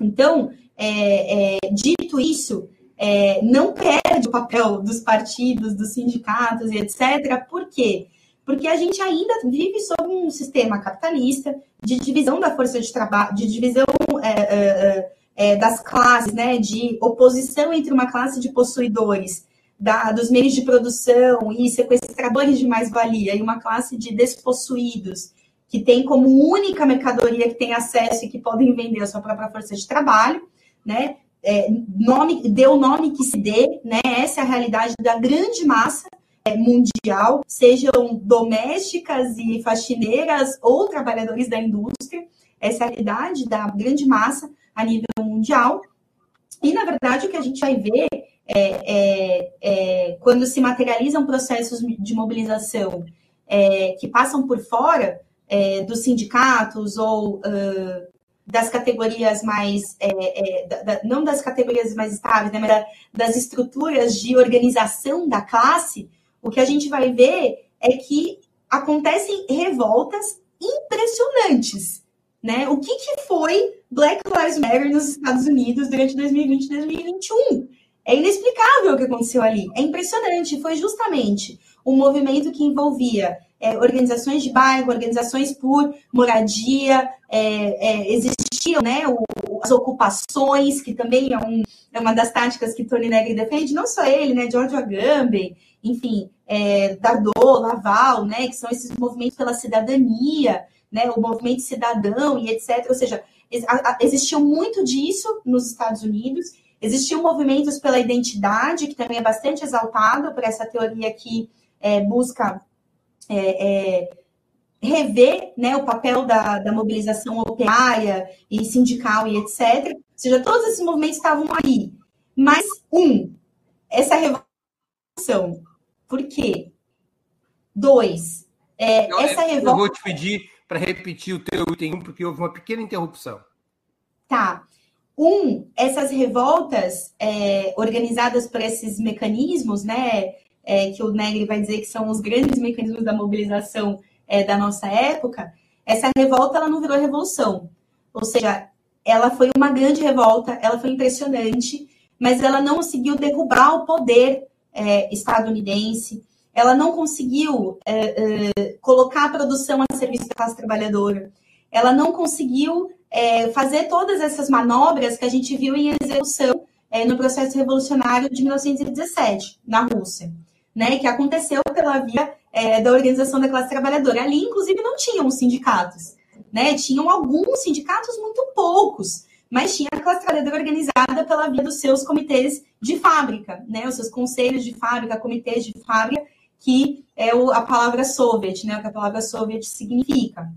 Então, é, é, dito isso, não perde o papel dos partidos, dos sindicatos e etc. Por quê? Porque a gente ainda vive sob um sistema capitalista de divisão da força de trabalho, de divisão é, das classes, né, de oposição entre uma classe de possuidores da, dos meios de produção e sequestradores de mais-valia e uma classe de despossuídos, que tem como única mercadoria que tem acesso e que podem vender a sua própria força de trabalho, né? É, nome, dê o nome que se dê, né? Essa é a realidade da grande massa é, mundial, sejam domésticas e faxineiras ou trabalhadores da indústria, essa é a realidade da grande massa a nível mundial. E, na verdade, o que a gente vai ver é, é, é quando se materializam processos de mobilização é, que passam por fora é, dos sindicatos ou uh, das categorias mais, é, da, da, não das categorias mais estáveis, né, mas da, das estruturas de organização da classe, o que a gente vai ver é que acontecem revoltas impressionantes né? O que, que foi Black Lives Matter nos Estados Unidos durante 2020 e 2021? É inexplicável o que aconteceu ali. É impressionante. Foi justamente um movimento que envolvia é, organizações de bairro, organizações por moradia, é, é, existiam né, o, as ocupações, que também é, um, é, uma das táticas que Tony Negri defende, não só ele, né, George Agamben, enfim, é, Dardot, Laval, né, que são esses movimentos pela cidadania, né, o movimento cidadão e etc. Ou seja, existiu muito disso nos Estados Unidos, existiam movimentos pela identidade, que também é bastante exaltado por essa teoria que é, busca é, é, rever né, o papel da, da mobilização operária e sindical e etc. Ou seja, todos esses movimentos estavam ali. Mas, um, essa revolução. Por quê? Dois, é, essa revolta. Eu vou te pedir para repetir o teu item 1, porque houve uma pequena interrupção. Tá. Um, essas revoltas é, organizadas por esses mecanismos, né, é, que o Negri vai dizer que são os grandes mecanismos da mobilização é, da nossa época, essa revolta ela não virou revolução. Ou seja, ela foi uma grande revolta, ela foi impressionante, mas ela não conseguiu derrubar o poder é, estadunidense, ela não conseguiu é, é, colocar a produção a serviço da classe trabalhadora, ela não conseguiu é, fazer todas essas manobras que a gente viu em execução é, no processo revolucionário de 1917, na Rússia, né, que aconteceu pela via é, da organização da classe trabalhadora. Ali, inclusive, não tinham sindicatos, né, tinham alguns sindicatos, muito poucos, mas tinha a classe trabalhadora organizada pela via dos seus comitês de fábrica, né, os seus conselhos de fábrica, comitês de fábrica, que é a palavra Soviet, né? O que a palavra Soviet significa.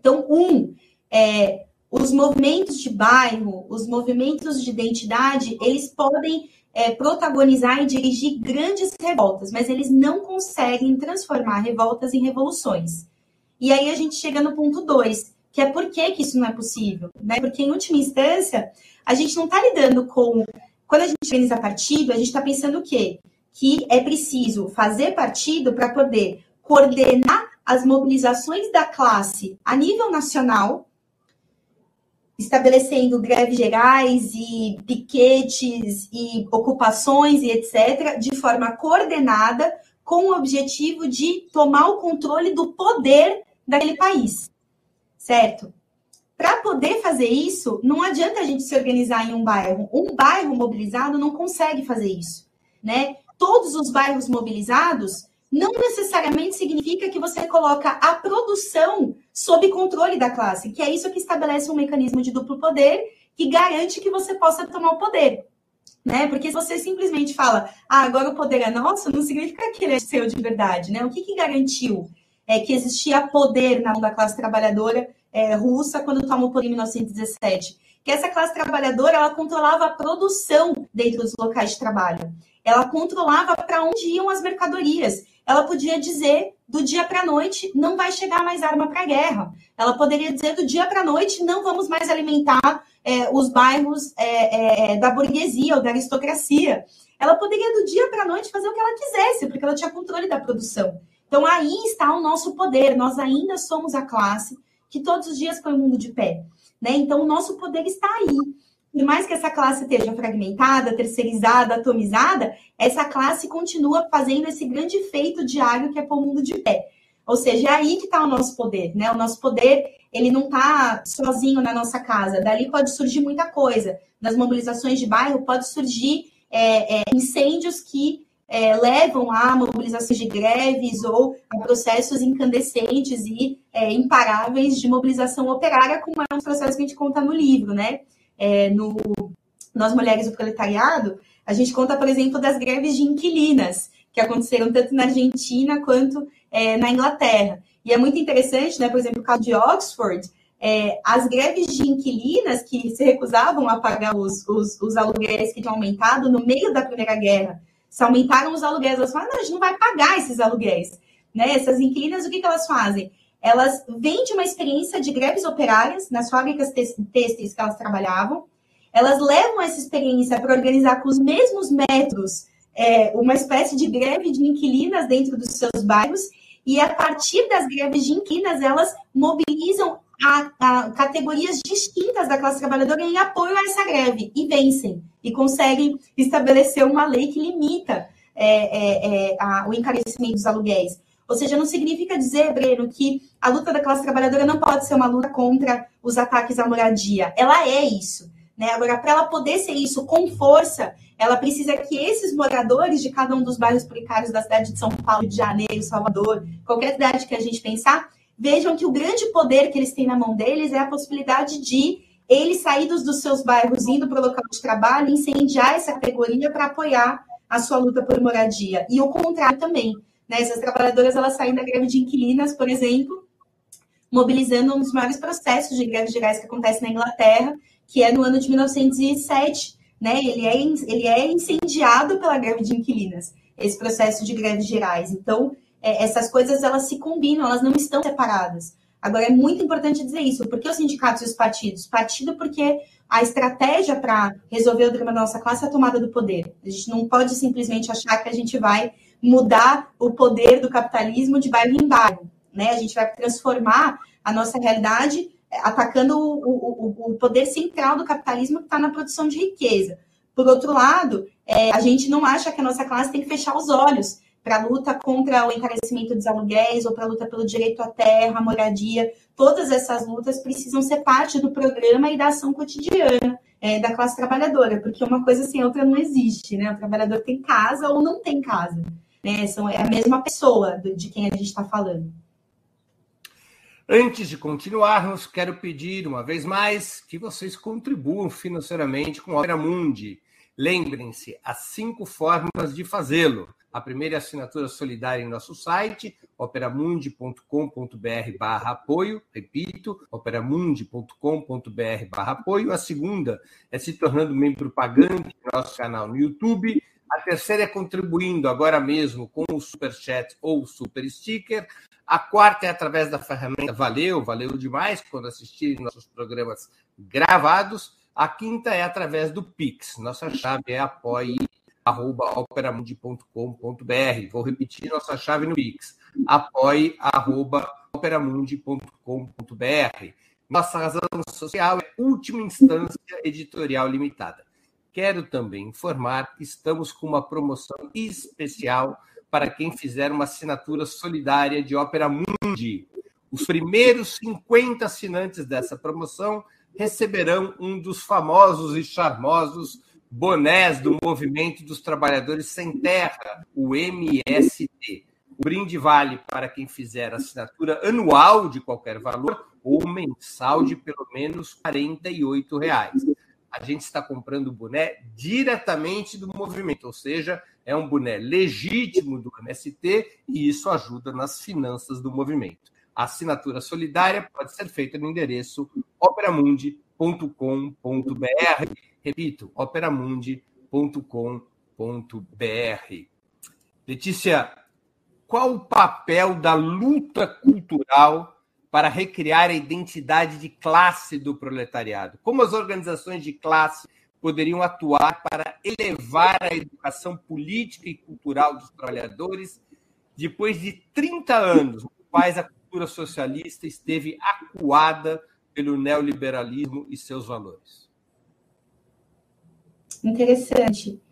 Então, um, é, os movimentos de bairro, os movimentos de identidade, eles podem é, protagonizar e dirigir grandes revoltas, mas eles não conseguem transformar revoltas em revoluções. E aí a gente chega no ponto dois, que é por que, que isso não é possível, né? Porque, em última instância, a gente não está lidando com. Quando a gente organiza partido, a gente está pensando o quê? Que é preciso fazer partido para poder coordenar as mobilizações da classe a nível nacional, estabelecendo greves gerais e piquetes e ocupações e etc., de forma coordenada, com o objetivo de tomar o controle do poder daquele país, certo? Para poder fazer isso, não adianta a gente se organizar em um bairro. Um bairro mobilizado não consegue fazer isso, né? Todos os bairros mobilizados não necessariamente significa que você coloca a produção sob controle da classe, que é isso que estabelece um mecanismo de duplo poder que garante que você possa tomar o poder. Né? Porque se você simplesmente fala, ah, agora o poder é nosso, não significa que ele é seu de verdade, né? O que, que garantiu é, que existia poder na mão da classe trabalhadora é, russa quando tomou o poder em 1917. Que essa classe trabalhadora ela controlava a produção dentro dos locais de trabalho. Ela controlava para onde iam as mercadorias. Ela podia dizer do dia para a noite não vai chegar mais arma para a guerra. Ela poderia dizer do dia para a noite não vamos mais alimentar é, os bairros é, é, da burguesia ou da aristocracia. Ela poderia do dia para a noite fazer o que ela quisesse, porque ela tinha controle da produção. Então aí está o nosso poder. Nós ainda somos a classe que todos os dias põe o mundo de pé. Né? Então, o nosso poder está aí. Por mais que essa classe esteja fragmentada, terceirizada, atomizada, essa classe continua fazendo esse grande feito diário que é pôr o mundo de pé. Ou seja, é aí que está o nosso poder, né? O nosso poder, ele não está sozinho na nossa casa. Dali pode surgir muita coisa. Nas mobilizações de bairro, pode surgir é, é, incêndios que é, levam a mobilizações de greves ou a processos incandescentes e é, imparáveis de mobilização operária, como é um processo que a gente conta no livro, né? É, no Nós Mulheres do Proletariado, a gente conta, por exemplo, das greves de inquilinas, que aconteceram tanto na Argentina quanto é, na Inglaterra. E é muito interessante, né? Por exemplo, o caso de Oxford, é, as greves de inquilinas que se recusavam a pagar os, os, os aluguéis que tinham aumentado no meio da Primeira Guerra se aumentaram os aluguéis, elas falam, não, a gente não vai pagar esses aluguéis. Né? Essas inquilinas, o que, que elas fazem? Elas vendem uma experiência de greves operárias nas fábricas têxteis que elas trabalhavam, elas levam essa experiência para organizar com os mesmos métodos é, uma espécie de greve de inquilinas dentro dos seus bairros, e a partir das greves de inquilinas, elas mobilizam a, a, categorias distintas da classe trabalhadora em apoio a essa greve e vencem e conseguem estabelecer uma lei que limita é, é, é, a, o encarecimento dos aluguéis. Ou seja, não significa dizer, Breno, que a luta da classe trabalhadora não pode ser uma luta contra os ataques à moradia. Ela é isso. Né? Agora, para ela poder ser isso com força, ela precisa que esses moradores de cada um dos bairros precários da cidade de São Paulo, de Janeiro, Salvador, qualquer cidade que a gente pensar, vejam que o grande poder que eles têm na mão deles é a possibilidade de eles saídos dos seus bairros, indo para o local de trabalho, incendiar essa categoria para apoiar a sua luta por moradia. E o contrário também. Né? Essas trabalhadoras elas saem da greve de inquilinas, por exemplo, mobilizando um dos maiores processos de greves gerais que acontece na Inglaterra, que é no ano de 1907. Né? Ele, é, ele é incendiado pela greve de inquilinas, esse processo de greves gerais. Então, é, essas coisas elas se combinam, elas não estão separadas. Agora, é muito importante dizer isso. Por que os sindicatos e os partidos? Partido porque a estratégia para resolver o drama da nossa classe é a tomada do poder. A gente não pode simplesmente achar que a gente vai mudar o poder do capitalismo de bairro em bairro. Né? A gente vai transformar a nossa realidade é, atacando o, o, o poder central do capitalismo que está na produção de riqueza. Por outro lado, é, a gente não acha que a nossa classe tem que fechar os olhos para a luta contra o encarecimento dos aluguéis ou para a luta pelo direito à terra, à moradia. Todas essas lutas precisam ser parte do programa e da ação cotidiana é, da classe trabalhadora, porque uma coisa sem outra não existe, né? O trabalhador tem casa ou não tem casa. Né? São, é a mesma pessoa de quem a gente está falando. Antes de continuarmos, quero pedir uma vez mais que vocês contribuam financeiramente com a Opera Mundi. Lembrem-se, há cinco formas de fazê-lo. A primeira é assinatura solidária em nosso site, operamundi.com.br barra apoio, repito, operamundi.com.br barra apoio. A segunda é se tornando membro pagante do nosso canal no YouTube. A terceira é contribuindo agora mesmo com o Super Chat ou o Super Sticker. A quarta é através da ferramenta Valeu, valeu demais quando assistirem nossos programas gravados. A quinta é através do Pix. Nossa chave é apoie arroba operamundi.com.br. Vou repetir nossa chave no Pix, apoie arroba operamundi.com.br. Nossa razão social é última instância editorial limitada. Quero também informar que estamos com uma promoção especial para quem fizer uma assinatura solidária de Ópera Mundi. Os primeiros 50 assinantes dessa promoção receberão um dos famosos e charmosos bonés do Movimento dos Trabalhadores Sem Terra, o MST. O brinde vale para quem fizer assinatura anual de qualquer valor ou mensal de pelo menos 48 reais. A gente está comprando o boné diretamente do movimento, ou seja, é um boné legítimo do MST e isso ajuda nas finanças do movimento. A assinatura solidária pode ser feita no endereço operamundi.com.br. Repito, operamundi.com.br. Letícia, qual o papel da luta cultural para recriar a identidade de classe do proletariado? Como as organizações de classe poderiam atuar para elevar a educação política e cultural dos trabalhadores depois de 30 anos, nos quais a cultura socialista esteve acuada pelo neoliberalismo e seus valores. Interessante.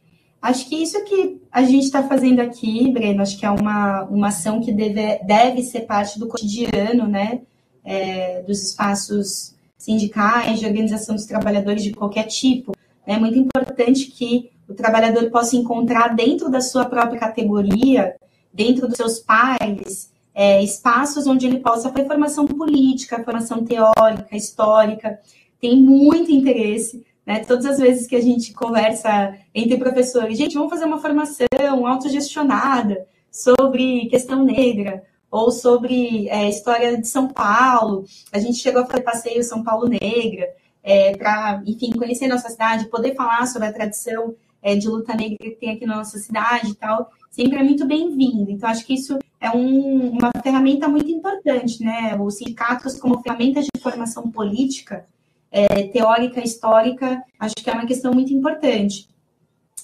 Acho que isso que a gente está fazendo aqui, Breno, acho que é uma, uma ação que deve, deve ser parte do cotidiano, né? É, dos espaços sindicais, de organização dos trabalhadores de qualquer tipo. É muito importante que o trabalhador possa encontrar dentro da sua própria categoria, dentro dos seus pares, é, espaços onde ele possa fazer formação política, formação teórica, histórica. Tem muito interesse, né? Todas as vezes que a gente conversa entre professores, gente, vamos fazer uma formação autogestionada sobre questão negra ou sobre é, história de São Paulo. A gente chegou a fazer passeio São Paulo Negra é, para, enfim, conhecer nossa cidade, poder falar sobre a tradição é, de luta negra que tem aqui na nossa cidade e tal, sempre é muito bem-vindo. Então, acho que isso é um, uma ferramenta muito importante, né? Os sindicatos, como ferramenta de formação política, é, teórica, histórica, acho que é uma questão muito importante.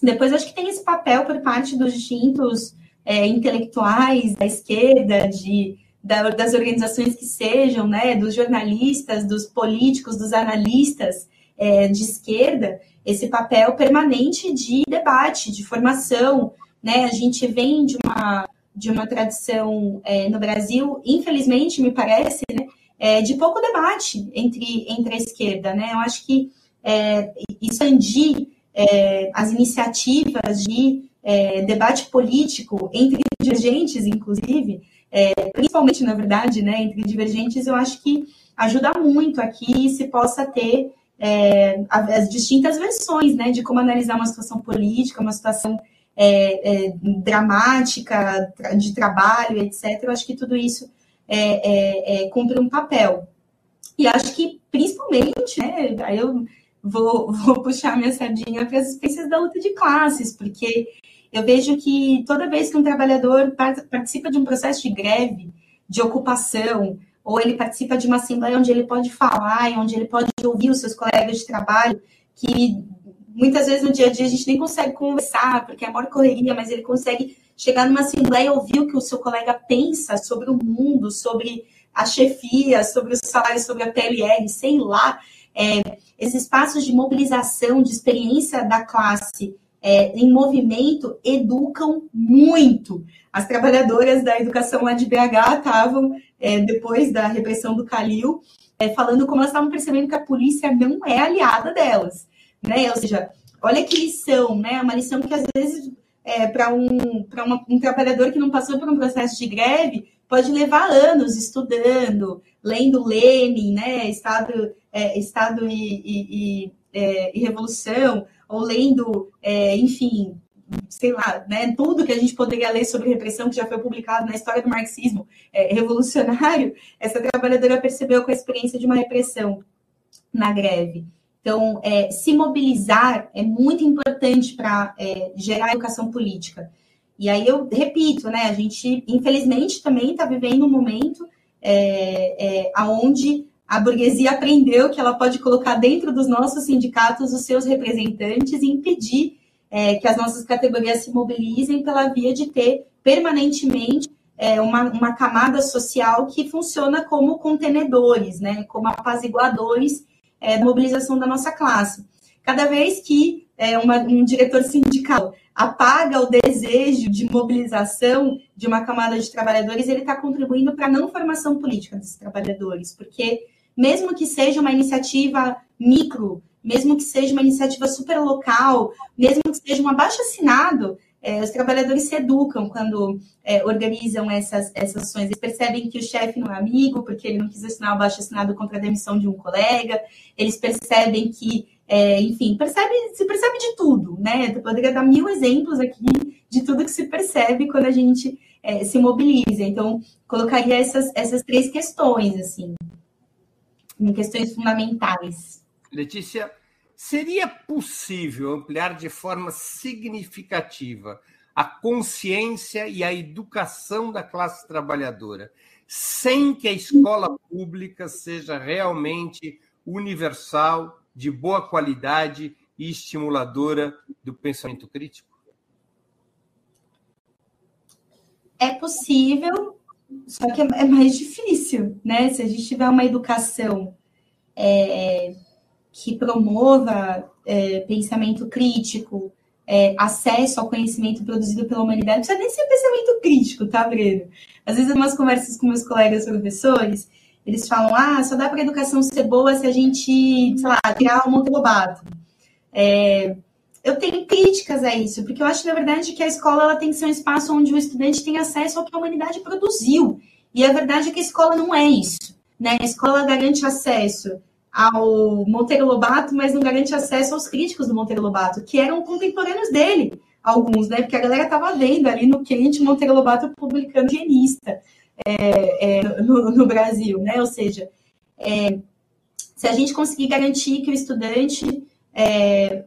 Depois, acho que tem esse papel por parte dos distintos é, intelectuais da esquerda, de da, das organizações que sejam, né, dos jornalistas, dos políticos, dos analistas é, de esquerda, esse papel permanente de debate, de formação, né? A gente vem de uma de uma tradição é, no Brasil, infelizmente, me parece, né, é, de pouco debate entre, entre a esquerda, né? Eu acho que é, expandir é, as iniciativas de é, debate político entre dirigentes, inclusive, é, principalmente, na verdade, né, entre divergentes, eu acho que ajuda muito aqui se possa ter é, as distintas versões né, de como analisar uma situação política, uma situação é, é dramática, de trabalho, etc. Eu acho que tudo isso é, é, cumpre um papel. E acho que, principalmente, né, eu vou, *laughs* vou puxar minha sardinha para as experiências da luta de classes, porque eu vejo que toda vez que um trabalhador participa de um processo de greve, de ocupação, ou ele participa de uma assembleia onde ele pode falar e onde ele pode ouvir os seus colegas de trabalho, que muitas vezes no dia a dia a gente nem consegue conversar, porque é a maior correria, mas ele consegue chegar numa assembleia e ouvir o que o seu colega pensa sobre o mundo, sobre a chefia, sobre os salários, sobre a PLR, sei lá. É, esses espaços de mobilização, de experiência da classe é, em movimento educam muito. As trabalhadoras da educação lá de BH estavam, é, depois da repressão do Calil, é, falando como elas estavam percebendo que a polícia não é aliada delas. Né? Ou seja, olha que lição, né? Uma lição que às vezes é, para um, um trabalhador que não passou por um processo de greve pode levar anos estudando, lendo Lenin, né? Estado, é, Estado e, e, e, é, e Revolução, ou lendo, é, enfim, sei lá, né, tudo que a gente poderia ler sobre repressão que já foi publicado na história do marxismo é, revolucionário, essa trabalhadora percebeu com a experiência de uma repressão na greve. Então, é, se mobilizar é muito importante para é, gerar educação política. E aí eu repito, né, a gente, infelizmente, também está vivendo um momento é, é, onde a burguesia aprendeu que ela pode colocar dentro dos nossos sindicatos os seus representantes e impedir é, que as nossas categorias se mobilizem pela via de ter permanentemente é, uma, uma camada social que funciona como contenedores, né, como apaziguadores é, da mobilização da nossa classe. Cada vez que é, uma, um diretor sindical apaga o desejo de mobilização de uma camada de trabalhadores, ele está contribuindo para a não formação política desses trabalhadores, porque mesmo que seja uma iniciativa micro, mesmo que seja uma iniciativa super local, mesmo que seja um abaixo assinado, é, os trabalhadores se educam quando é, organizam essas, essas ações. Eles percebem que o chefe não é amigo, porque ele não quis assinar o baixo assinado contra a demissão de um colega. Eles percebem que, é, enfim, percebe, se percebe de tudo, né? Eu poderia dar mil exemplos aqui de tudo que se percebe quando a gente é, se mobiliza. Então, colocaria essas, essas três questões, assim, em questões fundamentais. Letícia, Seria possível ampliar de forma significativa a consciência e a educação da classe trabalhadora, sem que a escola pública seja realmente universal, de boa qualidade e estimuladora do pensamento crítico? É possível, só que é mais difícil, né? Se a gente tiver uma educação é, que promova é, pensamento crítico, é, acesso ao conhecimento produzido pela humanidade, não precisa nem ser pensamento crítico, tá, Breno? Às vezes, em umas conversas com meus colegas professores, eles falam, ah, só dá para a educação ser boa se a gente, sei lá, criar o Monte Lobato. É, eu tenho críticas a isso, porque eu acho, na verdade, que a escola ela tem que ser um espaço onde o estudante tem acesso ao que a humanidade produziu. E a verdade é que a escola não é isso. Né? A escola garante acesso ao Monteiro Lobato, mas não garante acesso aos críticos do Monteiro Lobato, que eram contemporâneos dele, alguns, né? Porque a galera estava vendo ali no quente Monteiro Lobato publicando higienista é, é, no, no, Brasil, né? Ou seja, é, se a gente conseguir garantir que o estudante é,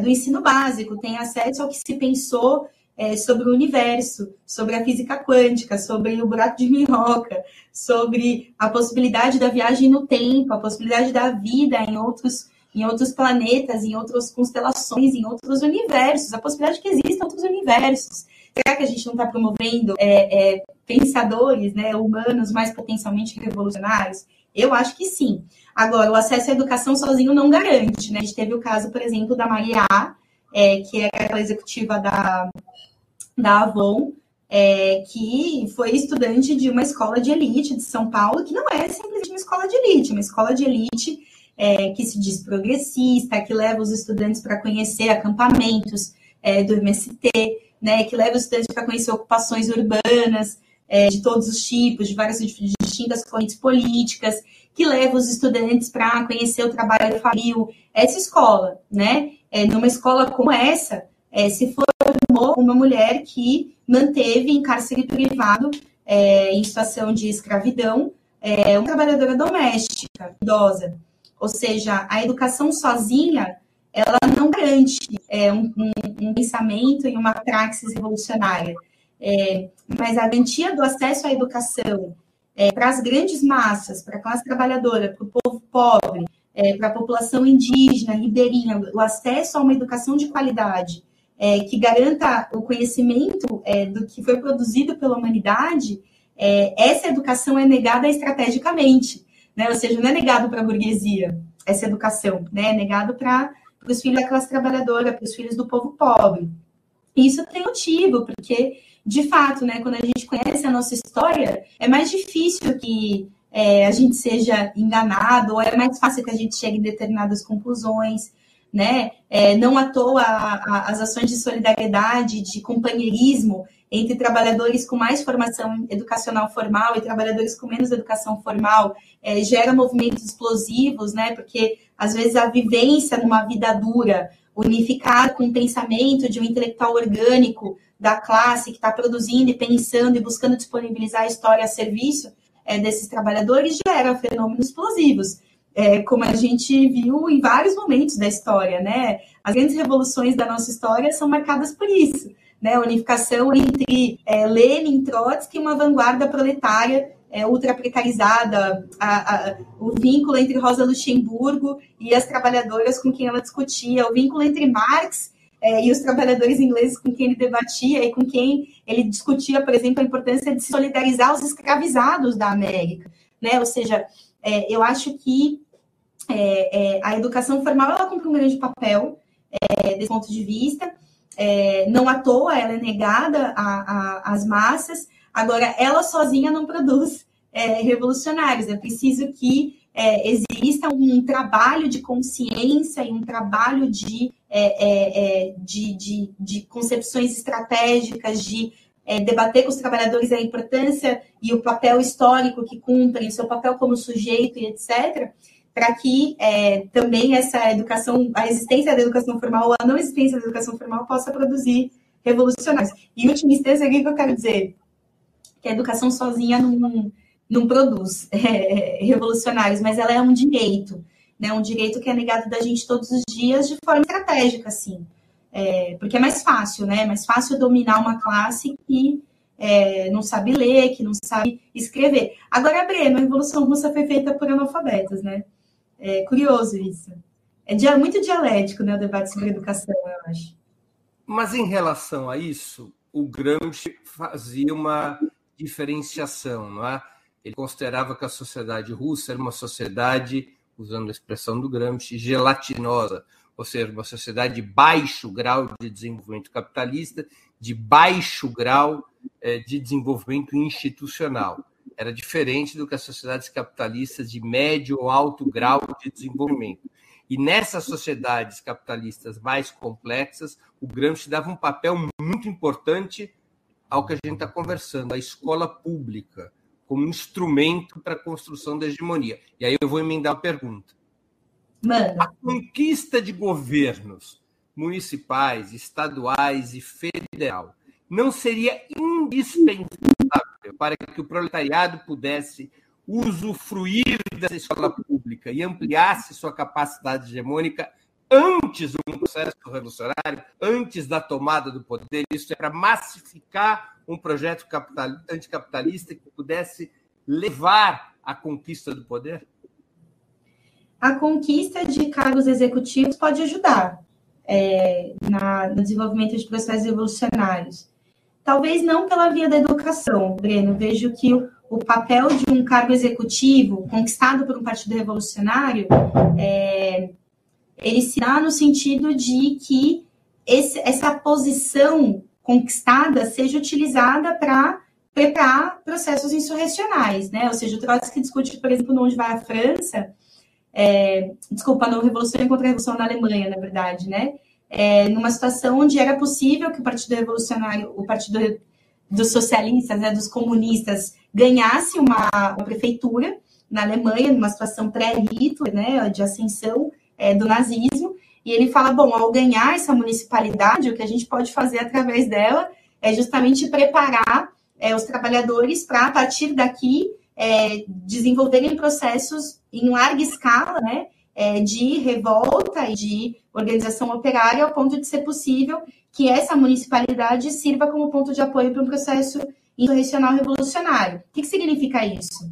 do ensino básico tenha acesso ao que se pensou é, sobre o universo, sobre a física quântica, sobre o buraco de minhoca, sobre a possibilidade da viagem no tempo, a possibilidade da vida em outros, em outros planetas, em outras constelações, em outros universos, a possibilidade de que existam outros universos. Será que a gente não está promovendo é, é, pensadores né, humanos mais potencialmente revolucionários? Eu acho que sim. Agora, o acesso à educação sozinho não garante. Né? A gente teve o caso, por exemplo, da Maria A, é, que é aquela executiva da, da Avon, é, que foi estudante de uma escola de elite de São Paulo, que não é simplesmente uma escola de elite, é uma escola de elite é, que se diz progressista, que leva os estudantes para conhecer acampamentos é, do MST, né, que leva os estudantes para conhecer ocupações urbanas é, de todos os tipos, de várias de distintas correntes políticas, que leva os estudantes para conhecer o trabalho fabril. Essa escola, né, é, numa escola como essa, é, se formou uma mulher que manteve em cárcere privado, é, em situação de escravidão, é, uma trabalhadora doméstica, idosa. Ou seja, a educação sozinha, ela não garante é, um, um, um, pensamento e uma praxis revolucionária. É, mas a garantia do acesso à educação é, para as grandes massas, para a classe trabalhadora, para o povo pobre, é, para a população indígena, ribeirinha, o acesso a uma educação de qualidade é, que garanta o conhecimento é, do que foi produzido pela humanidade, essa educação é negada estrategicamente, né? ou seja, não é negado para a burguesia essa educação, né? é negado para os filhos da classe trabalhadora, para os filhos do povo pobre. Isso tem motivo, porque, de fato, né, quando a gente conhece a nossa história, é mais difícil que é, a gente seja enganado, ou é mais fácil que a gente chegue em determinadas conclusões, né? É, não à toa a, a, as ações de solidariedade, de companheirismo entre trabalhadores com mais formação educacional formal e trabalhadores com menos educação formal é, gera movimentos explosivos, né? Porque às vezes a vivência numa vida dura, unificada com o pensamento de um intelectual orgânico da classe que está produzindo e pensando e buscando disponibilizar a história a serviço, é, desses trabalhadores gera fenômenos explosivos, é, como a gente viu em vários momentos da história, né? As grandes revoluções da nossa história são marcadas por isso, né? A unificação entre é, Lenin, Trotsky e uma vanguarda proletária é, ultra precarizada, a, a, o vínculo entre Rosa Luxemburgo e as trabalhadoras com quem ela discutia, o vínculo entre Marx é, e os trabalhadores ingleses com quem ele debatia e com quem ele discutia, por exemplo, a importância de solidarizar os escravizados da América, né? Ou seja, é, eu acho que é, é, a educação formal ela cumpre um grande papel é, desse ponto de vista. É, não à toa ela é negada às massas. Agora, ela sozinha não produz revolucionários. É preciso que é, exista um trabalho de consciência e um trabalho de, é, é, é, de, de, de, concepções estratégicas, de é, debater com os trabalhadores a importância e o papel histórico que cumprem, o seu papel como sujeito e etc., para que é, também essa educação, a existência da educação formal ou a não existência da educação formal possa produzir revolucionários. E, em última instância, o que eu quero dizer? Que a educação sozinha não não produz *laughs* é, revolucionários, mas ela é um direito, né? Um direito que é negado da gente todos os dias de forma estratégica, assim. É, porque é mais fácil, né? É mais fácil dominar uma classe que é, não sabe ler, que não sabe escrever. Agora, Breno, a Revolução Russa foi feita por analfabetos, né? É curioso isso. É muito dialético, né, o debate sobre educação, eu acho. Mas em relação a isso, o Gramsci fazia uma diferenciação, não é? Ele considerava que a sociedade russa era uma sociedade, usando a expressão do Gramsci, gelatinosa, ou seja, uma sociedade de baixo grau de desenvolvimento capitalista, de baixo grau eh, de desenvolvimento institucional. Era diferente do que as sociedades capitalistas de médio ou alto grau de desenvolvimento. E nessas sociedades capitalistas mais complexas, o Gramsci dava um papel muito importante ao que a gente está conversando, a escola pública, como instrumento para a construção da hegemonia. E aí eu vou emendar a pergunta. Mano. A conquista de governos municipais, estaduais e federal não seria indispensável para que o proletariado pudesse usufruir dessa escola pública e ampliasse sua capacidade hegemônica antes do processo revolucionário, antes da tomada do poder. Isso é para massificar um projeto capital, anticapitalista que pudesse levar à conquista do poder? A conquista de cargos executivos pode ajudar é, na, no desenvolvimento de processos revolucionários. Talvez não pela via da educação, Breno. Vejo que o, o papel de um cargo executivo conquistado por um partido revolucionário é, ele se dá no sentido de que esse, essa posição conquistada seja utilizada para preparar processos insurrecionais, né? Ou seja, o Trotsky discute, por exemplo, onde vai a França, é, desculpa, não revolução contra a revolução na Alemanha, na verdade, né? É, numa situação onde era possível que o Partido Revolucionário, o Partido dos Socialistas, né, dos comunistas, ganhasse uma, uma prefeitura na Alemanha, numa situação pré-Hitler, né, de ascensão, é, do nazismo, e ele fala: bom, ao ganhar essa municipalidade, o que a gente pode fazer através dela é justamente preparar é, os trabalhadores para, a partir daqui, é, desenvolverem processos em larga escala, né, é, de revolta e de organização operária, ao ponto de ser possível que essa municipalidade sirva como ponto de apoio para um processo insurrecional revolucionário. O que, que significa isso?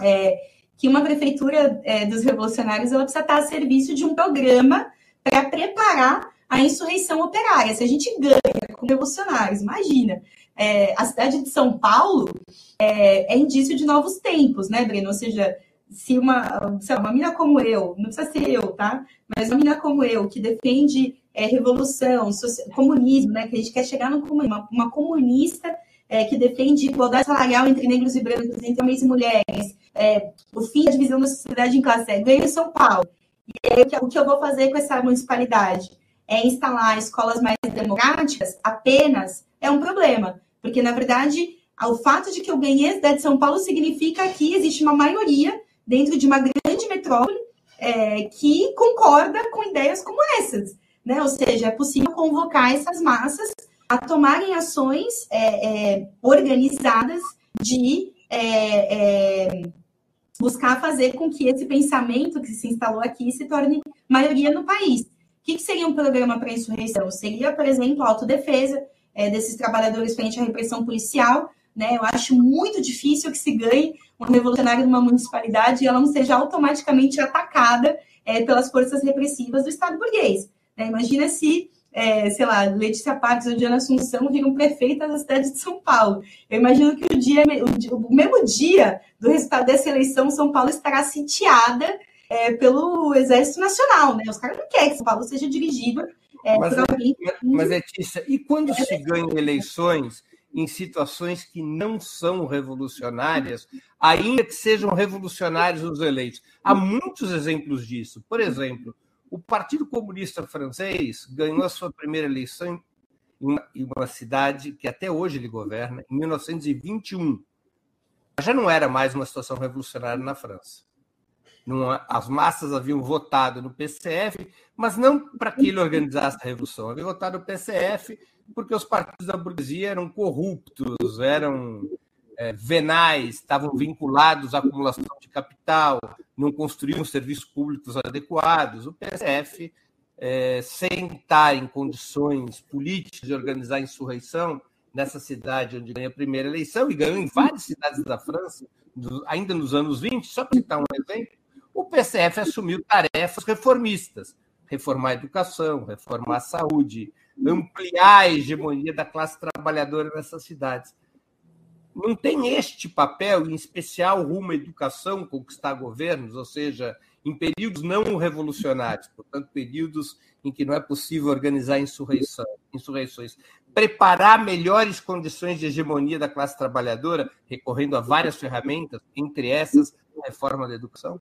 É, que uma prefeitura é, dos revolucionários ela precisa estar a serviço de um programa para preparar a insurreição operária. Se a gente ganha com revolucionários, imagina, é, a cidade de São Paulo é, é, indício de novos tempos, né, Breno? Ou seja, se uma, uma mina como eu, não precisa ser eu, tá? Mas uma mina como eu, que defende é, revolução, comunismo, né? Que a gente quer chegar no comunismo, uma, uma comunista é, que defende igualdade salarial entre negros e brancos, entre homens e mulheres, é, o fim da divisão da sociedade em classe, é, ganho em São Paulo. E aí, o que eu vou fazer com essa municipalidade? É instalar escolas mais democráticas apenas é um problema, porque, na verdade, o fato de que eu ganhei a cidade de São Paulo significa que existe uma maioria dentro de uma grande metrópole é, que concorda com ideias como essas. Né? Ou seja, é possível convocar essas massas a tomarem ações é, é, organizadas de é, é, buscar fazer com que esse pensamento que se instalou aqui se torne maioria no país. O que, que seria um programa para insurreição? Seria, por exemplo, a autodefesa é, desses trabalhadores frente à repressão policial. Né? Eu acho muito difícil que se ganhe um revolucionário numa municipalidade e ela não seja automaticamente atacada é, pelas forças repressivas do Estado burguês. Né? Imagina se é, sei lá, Letícia Parques ou Diana Assunção viram prefeitas da cidade de São Paulo. Eu imagino que o dia, o, o mesmo dia do resultado dessa eleição, São Paulo estará sitiada é, pelo Exército Nacional, né? Os caras não querem que São Paulo seja dirigido é, mas, por alguém. Mas, Letícia, e quando se ganham eleições em situações que não são revolucionárias, ainda que sejam revolucionários os eleitos? Há muitos exemplos disso. Por exemplo, o Partido Comunista Francês ganhou a sua primeira eleição em uma cidade que até hoje ele governa, em 1921. Já não era mais uma situação revolucionária na França. as massas haviam votado no PCF, mas não para que ele organizasse a revolução. Haviam votado no PCF porque os partidos da burguesia eram corruptos, eram é, venais, estavam vinculados à acumulação de capital, não construíam serviços públicos adequados. O PSF, é, sem estar em condições políticas de organizar a insurreição nessa cidade onde ganha a primeira eleição, e ganhou em várias cidades da França, ainda nos anos 20, só para citar um exemplo, o PCF assumiu tarefas reformistas, reformar a educação, reformar a saúde, ampliar a hegemonia da classe trabalhadora nessas cidades não tem este papel, em especial rumo à educação, conquistar governos, ou seja, em períodos não revolucionários, portanto, períodos em que não é possível organizar insurreição, insurreições, preparar melhores condições de hegemonia da classe trabalhadora, recorrendo a várias ferramentas, entre essas a reforma da educação?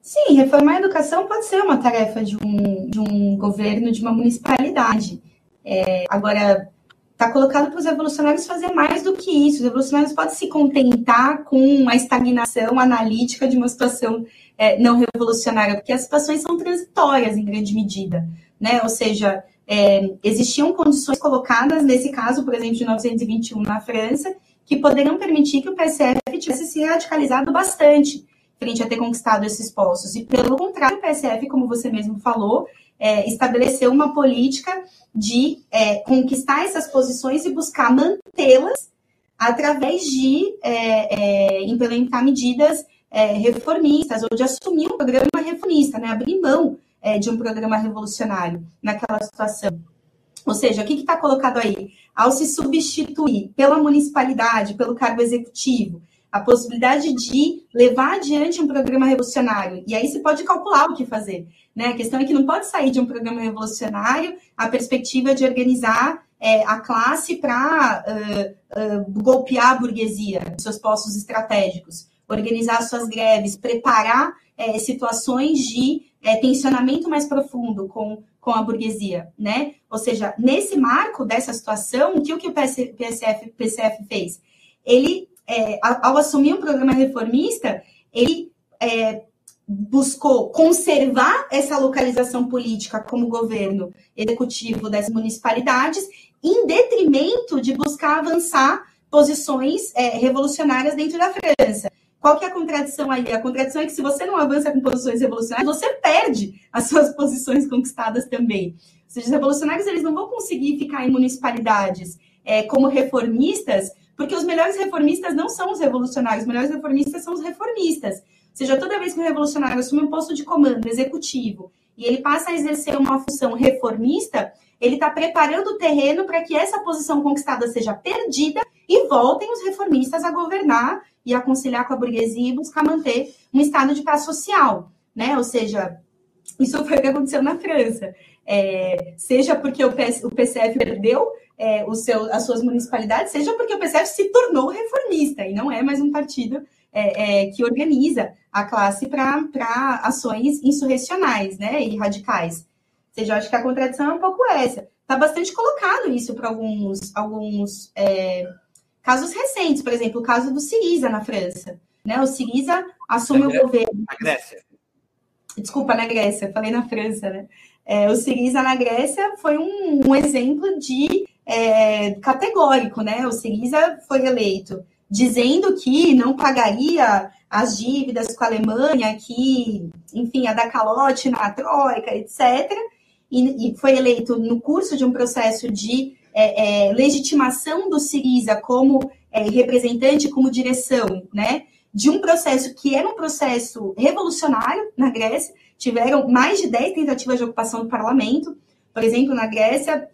Sim, reformar a educação pode ser uma tarefa de um, de um governo, de uma municipalidade. É, agora, está colocado para os revolucionários fazer mais do que isso. Os revolucionários podem se contentar com a estagnação analítica de uma situação é, não revolucionária, porque as situações são transitórias em grande medida, né? Ou seja, é, existiam condições colocadas, nesse caso, por exemplo, de 1921 na França, que poderiam permitir que o PSF tivesse se radicalizado bastante frente a ter conquistado esses postos. E, pelo contrário, o PSF, como você mesmo falou, é, estabeleceu uma política de é, conquistar essas posições e buscar mantê-las através de é, é implementar medidas é, reformistas ou de assumir um programa reformista, né? abrir mão é, de um programa revolucionário naquela situação. Ou seja, o que está colocado aí? Ao se substituir pela municipalidade, pelo cargo executivo, a possibilidade de levar adiante um programa revolucionário. E aí você pode calcular o que fazer. Né? A questão é que não pode sair de um programa revolucionário a perspectiva de organizar é, a classe para uh, uh, golpear a burguesia, seus postos estratégicos, organizar suas greves, preparar é, situações de é, tensionamento mais profundo com, com a burguesia, né? Ou seja, nesse marco dessa situação, que o, que o PSF, PCF fez? Ele é, ao assumir um programa reformista, ele é, buscou conservar essa localização política como governo executivo das municipalidades, em detrimento de buscar avançar posições é, revolucionárias dentro da França. Qual que é a contradição aí? A contradição é que se você não avança com posições revolucionárias, você perde as suas posições conquistadas também. Ou seja, os revolucionários eles não vão conseguir ficar em municipalidades é, como reformistas porque os melhores reformistas não são os revolucionários, os melhores reformistas são os reformistas. Ou seja, toda vez que o revolucionário assume um posto de comando executivo e ele passa a exercer uma função reformista, ele está preparando o terreno para que essa posição conquistada seja perdida e voltem os reformistas a governar e a conciliar com a burguesia e buscar manter um estado de paz social, né? Ou seja, isso foi o que aconteceu na França. É, seja porque o, PS, o PCF perdeu é, o seu, as suas municipalidades, seja porque o PCF se tornou reformista e não é mais um partido é, é, que organiza a classe para ações insurrecionais né, e radicais. Ou seja, eu acho que a contradição é um pouco essa. Está bastante colocado isso para alguns, alguns é, casos recentes, por exemplo, o caso do Siriza na França. Né? O Siriza assume o governo. Na Grécia. Desculpa, na Grécia, falei na França, né? É, o Siriza na Grécia foi um, um exemplo de é, categórico, né? O Siriza foi eleito dizendo que não pagaria as dívidas com a Alemanha, que, enfim, a dar calote na Troika, etc. E, e foi eleito no curso de um processo de é, é, legitimação do Siriza como é, representante, como direção, né? De um processo que era um processo revolucionário na Grécia, tiveram mais de 10 tentativas de ocupação do parlamento, Por exemplo, na Grécia,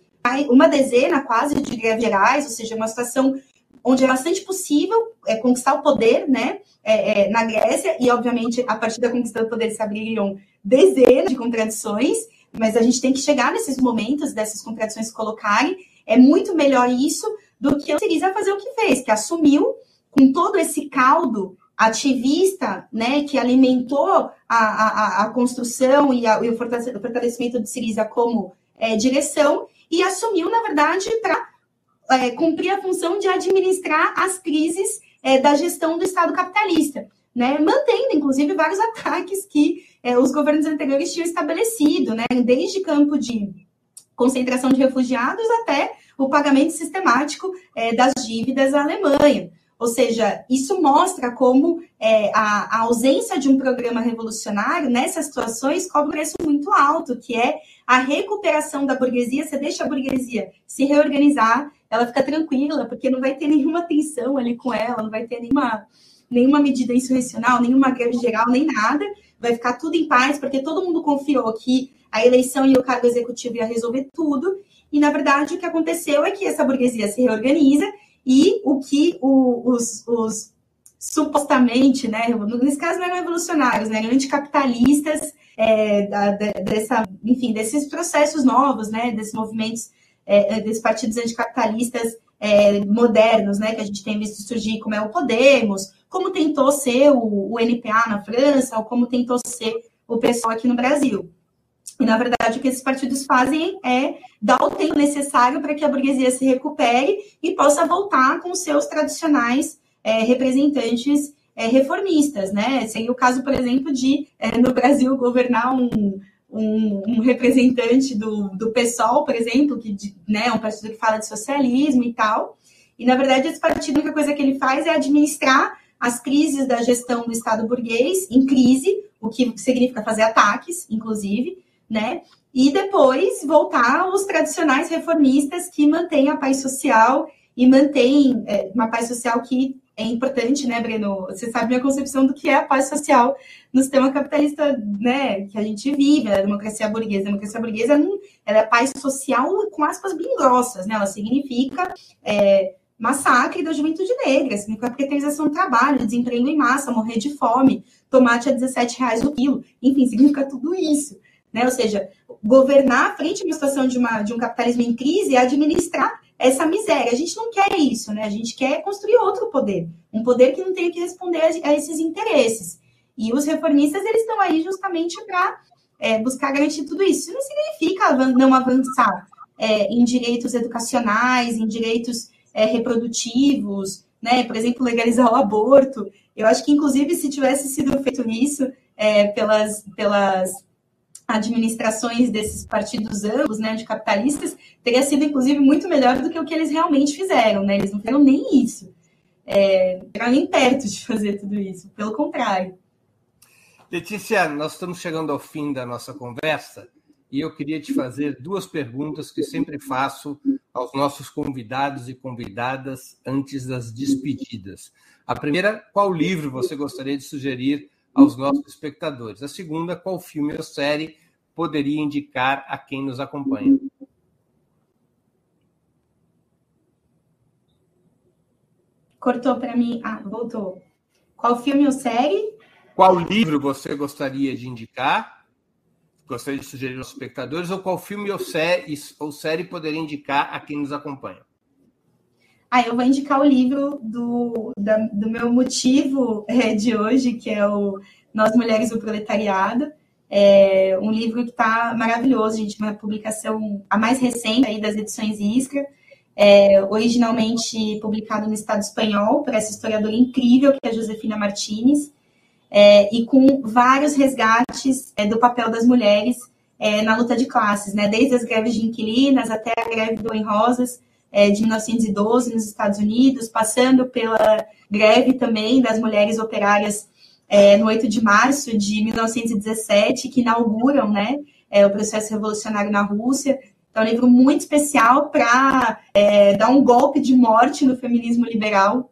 uma dezena quase de greves gerais, ou seja, uma situação onde é bastante possível é, conquistar o poder, né, é, é, na Grécia, e obviamente a partir da conquista do poder se abririam dezenas de contradições, mas a gente tem que chegar nesses momentos dessas contradições se colocarem. É muito melhor isso do que o Siriza fazer o que fez, que assumiu com todo esse caldo ativista, né, que alimentou a, a, a construção e, a, e, o fortalecimento do Siriza como é, direção, e assumiu, na verdade, para é, cumprir a função de administrar as crises é, da gestão do Estado capitalista, né? mantendo, inclusive, vários ataques que é, os governos anteriores tinham estabelecido, né? desde campo de concentração de refugiados até o pagamento sistemático é, das dívidas à Alemanha. Ou seja, isso mostra como é, a, a, ausência de um programa revolucionário nessas situações cobra um preço muito alto, que é a recuperação da burguesia. Você deixa a burguesia se reorganizar, ela fica tranquila, porque não vai ter nenhuma tensão ali com ela, não vai ter nenhuma, nenhuma medida insurrecional, nenhuma greve geral, nem nada. Vai ficar tudo em paz, porque todo mundo confiou que a eleição e o cargo executivo ia resolver tudo. E, na verdade, o que aconteceu é que essa burguesia se reorganiza e o que o, os, os, supostamente, né, nesse caso não eram revolucionários, né, anticapitalistas, é, da, dessa, enfim, desses processos novos, né, desses movimentos, é, é, desses partidos anticapitalistas é, modernos, né, que a gente tem visto surgir, como é o Podemos, como tentou ser o, o NPA na França, ou como tentou ser o PSOL aqui no Brasil. E, na verdade, o que esses partidos fazem é dar o tempo necessário para que a burguesia se recupere e possa voltar com seus tradicionais é, representantes é, reformistas, né? Seria o caso, por exemplo, de é, no Brasil governar um, um, um, representante do, do PSOL, por exemplo, que né, é um partido que fala de socialismo e tal. E, na verdade, esse partido, a única coisa que ele faz é administrar as crises da gestão do Estado burguês em crise, o que significa fazer ataques, inclusive, né? E depois voltar aos tradicionais reformistas que mantêm a paz social e mantêm é, uma paz social que é importante, né, Breno? Você sabe minha concepção do que é a paz social no sistema capitalista, né, que a gente vive, a democracia burguesa. A democracia burguesa ela é paz social com aspas bem grossas, né? Ela significa é, massacre da juventude negra, significa precarização do trabalho, desemprego em massa, morrer de fome, tomate a 17 reais o quilo, enfim, significa tudo isso. Né? Ou seja, governar frente a uma situação de, uma, de um capitalismo em crise é administrar essa miséria. A gente não quer isso, né? A gente quer construir outro poder, um poder que não tenha que responder a, a esses interesses. E os reformistas eles estão aí justamente para é, buscar garantir tudo isso. Isso não significa não avançar é, em direitos educacionais, em direitos é, reprodutivos, né? Por exemplo, legalizar o aborto. Eu acho que, inclusive, se tivesse sido feito isso é, pelas, pelas administrações desses partidos ambos, né, de capitalistas, teria sido, inclusive, muito melhor do que o que eles realmente fizeram, né? Eles não fizeram nem isso. É, não nem perto de *laughs* fazer tudo isso, pelo contrário. Letícia, nós estamos chegando ao fim da nossa conversa e eu queria te fazer duas perguntas que sempre faço aos nossos convidados e convidadas antes das despedidas. A primeira, qual livro você gostaria de sugerir aos nossos espectadores. A segunda, qual filme ou série poderia indicar a quem nos acompanha? Cortou para mim. Ah, voltou. Qual filme ou série? Qual livro você gostaria de indicar? Gostaria de sugerir aos espectadores? Ou qual filme ou série, ou série poderia indicar a quem nos acompanha? Ah, eu vou indicar o livro do, da, do meu motivo *laughs* é, de hoje, que é o Nós Mulheres do Proletariado. É um livro que está maravilhoso, gente, uma publicação a mais recente aí das edições Iskra, é, originalmente publicado no Estado espanhol por essa historiadora incrível que é Josefina Martinez, é, e com vários resgates é, do papel das mulheres é, na luta de classes, né? desde as greves de inquilinas até a greve do Em Rosas, é, de 1912 nos Estados Unidos, passando pela greve também das mulheres operárias é, no 8 de março de 1917, que inauguram né, é, o processo revolucionário na Rússia. Então, é um livro muito especial para é, dar um golpe de morte no feminismo liberal,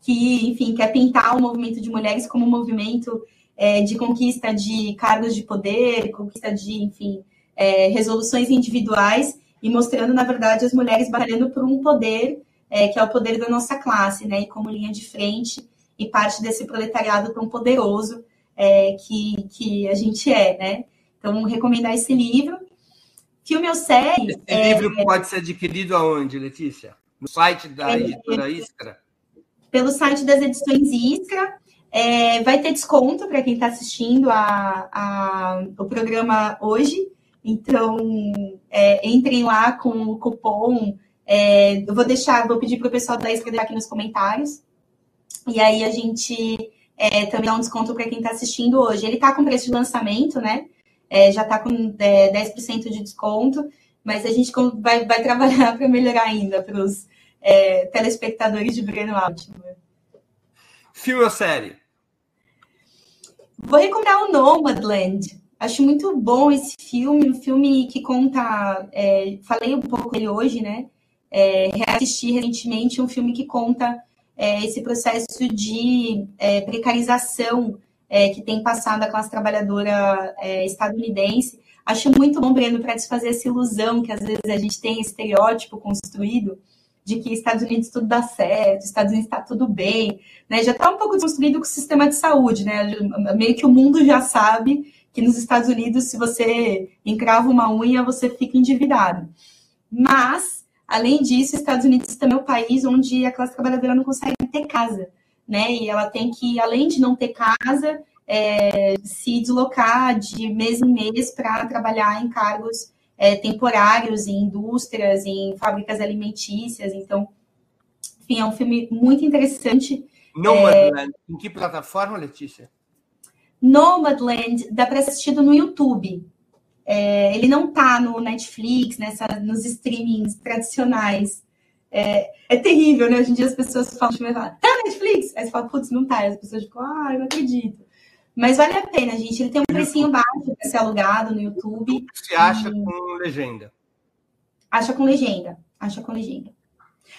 que, enfim, quer pintar o movimento de mulheres como um movimento é, de conquista de cargos de poder, conquista de, enfim, é, resoluções individuais e mostrando, na verdade, as mulheres batalhando por um poder, é, que é o poder da nossa classe, né? E como linha de frente e parte desse proletariado tão poderoso é, que, que a gente é, né? Então, recomendar esse livro. Filme ou série. Esse é, livro pode ser adquirido aonde, Letícia? No site da editora Iskra? Pelo site das edições Iskra. É, vai ter desconto para quem está assistindo a, a, o programa hoje. Então, é, entrem lá com o cupom. É, eu vou deixar, vou pedir para o pessoal da escrever aqui nos comentários. E aí a gente é, também dá um desconto para quem está assistindo hoje. Ele está com preço de lançamento, né? É, já está com é, 10% de desconto, mas a gente vai, vai trabalhar *laughs* para melhorar ainda para os é, telespectadores de Breno Altman. Filme ou série? Vou recomendar o Nomadland. Acho muito bom esse filme, um filme que conta. É, falei um pouco dele hoje, né? É, reassisti recentemente um filme que conta é, esse processo de é, precarização é, que tem passado a classe trabalhadora é, estadunidense. Acho muito bom, Breno, para desfazer essa ilusão que às vezes a gente tem estereótipo construído de que Estados Unidos tudo dá certo, Estados Unidos está tudo bem, né? Já está um pouco desconstruído com o sistema de saúde, né? Meio que o mundo já sabe que nos Estados Unidos, se você encrava uma unha, você fica endividado. Mas, além disso, Estados Unidos também é o país onde a classe trabalhadora não consegue ter casa, né? E ela tem que, além de não ter casa, é, se deslocar de mês em mês para trabalhar em cargos é, temporários em indústrias, em fábricas alimentícias. Então, enfim, é um filme muito interessante. Nomadland, é... em que plataforma, Letícia? Nomadland dá para assistir no YouTube. É, ele não tá no Netflix, nessa, nos streamings tradicionais. É, é, terrível, né? Hoje em dia as pessoas falam, tá na Netflix? Aí você fala, putz, não tá. Aí as pessoas ficam, ah, eu não acredito. Mas vale a pena, gente. Ele tem um precinho baixo para ser alugado no YouTube. Você acha e... com legenda? Acha com legenda. Acha com legenda.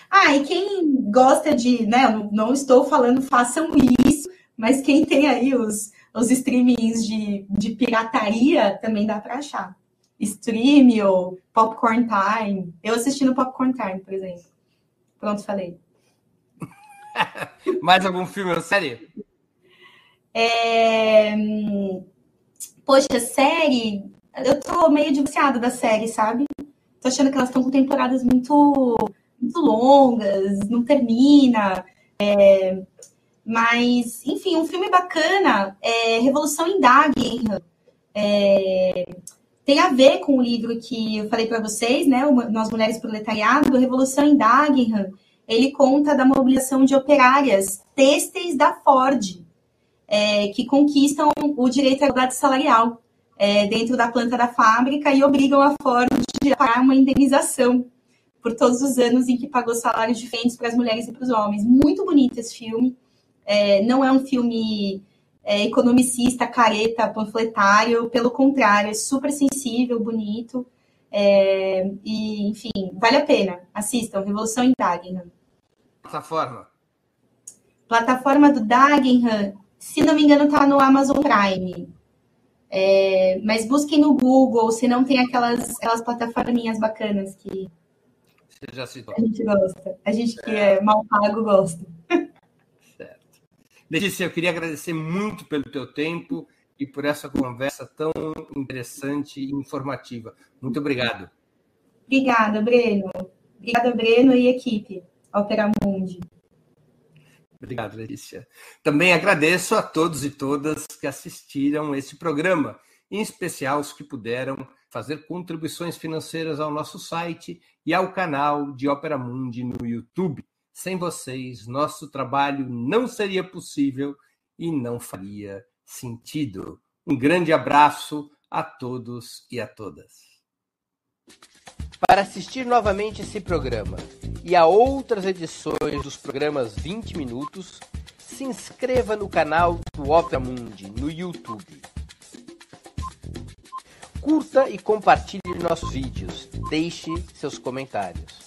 Ah, e quem gosta de, né? Eu não estou falando façam isso, mas quem tem aí os, os streamings de, de pirataria também dá para achar. Stream ou Popcorn Time. Eu assisti no Popcorn Time, por exemplo. Pronto, falei. *laughs* Mais algum filme ou série? É... Poxa, série. Eu tô meio divorciada da série, sabe? Tô achando que elas estão com temporadas muito, muito longas, não termina. É... Mas, enfim, um filme bacana é Revolução em Dagenham. É, tem a ver com o livro que eu falei para vocês, né? Nós Mulheres Proletariado, Revolução em Dagenham. Ele conta da mobilização de operárias têxteis da Ford, é, que conquistam o direito à igualdade salarial é, dentro da planta da fábrica e obrigam a Ford a pagar uma indenização por todos os anos em que pagou salários diferentes para as mulheres e para os homens. Muito bonito esse filme. É, não é um filme é, economicista, careta, panfletário, pelo contrário, é super sensível, bonito. É, e, enfim, vale a pena. Assistam, Revolução em Dagenham. Plataforma? Plataforma do Dagenham, se não me engano, está no Amazon Prime. É, mas busquem no Google, se não tem aquelas, aquelas plataforminhas bacanas que Você já citou. a gente gosta. A gente que é mal pago gosta. Letícia, eu queria agradecer muito pelo teu tempo e por essa conversa tão interessante e informativa. Muito obrigado. Obrigada, Breno. Obrigada, Breno e equipe Operamundi. Obrigado, Letícia. Também agradeço a todos e todas que assistiram esse programa, em especial os que puderam fazer contribuições financeiras ao nosso site e ao canal de Opera Mundi no YouTube. Sem vocês, nosso trabalho não seria possível e não faria sentido. Um grande abraço a todos e a todas. Para assistir novamente esse programa e a outras edições dos programas 20 Minutos, se inscreva no canal do Opera Mundi no YouTube. Curta e compartilhe nossos vídeos. Deixe seus comentários.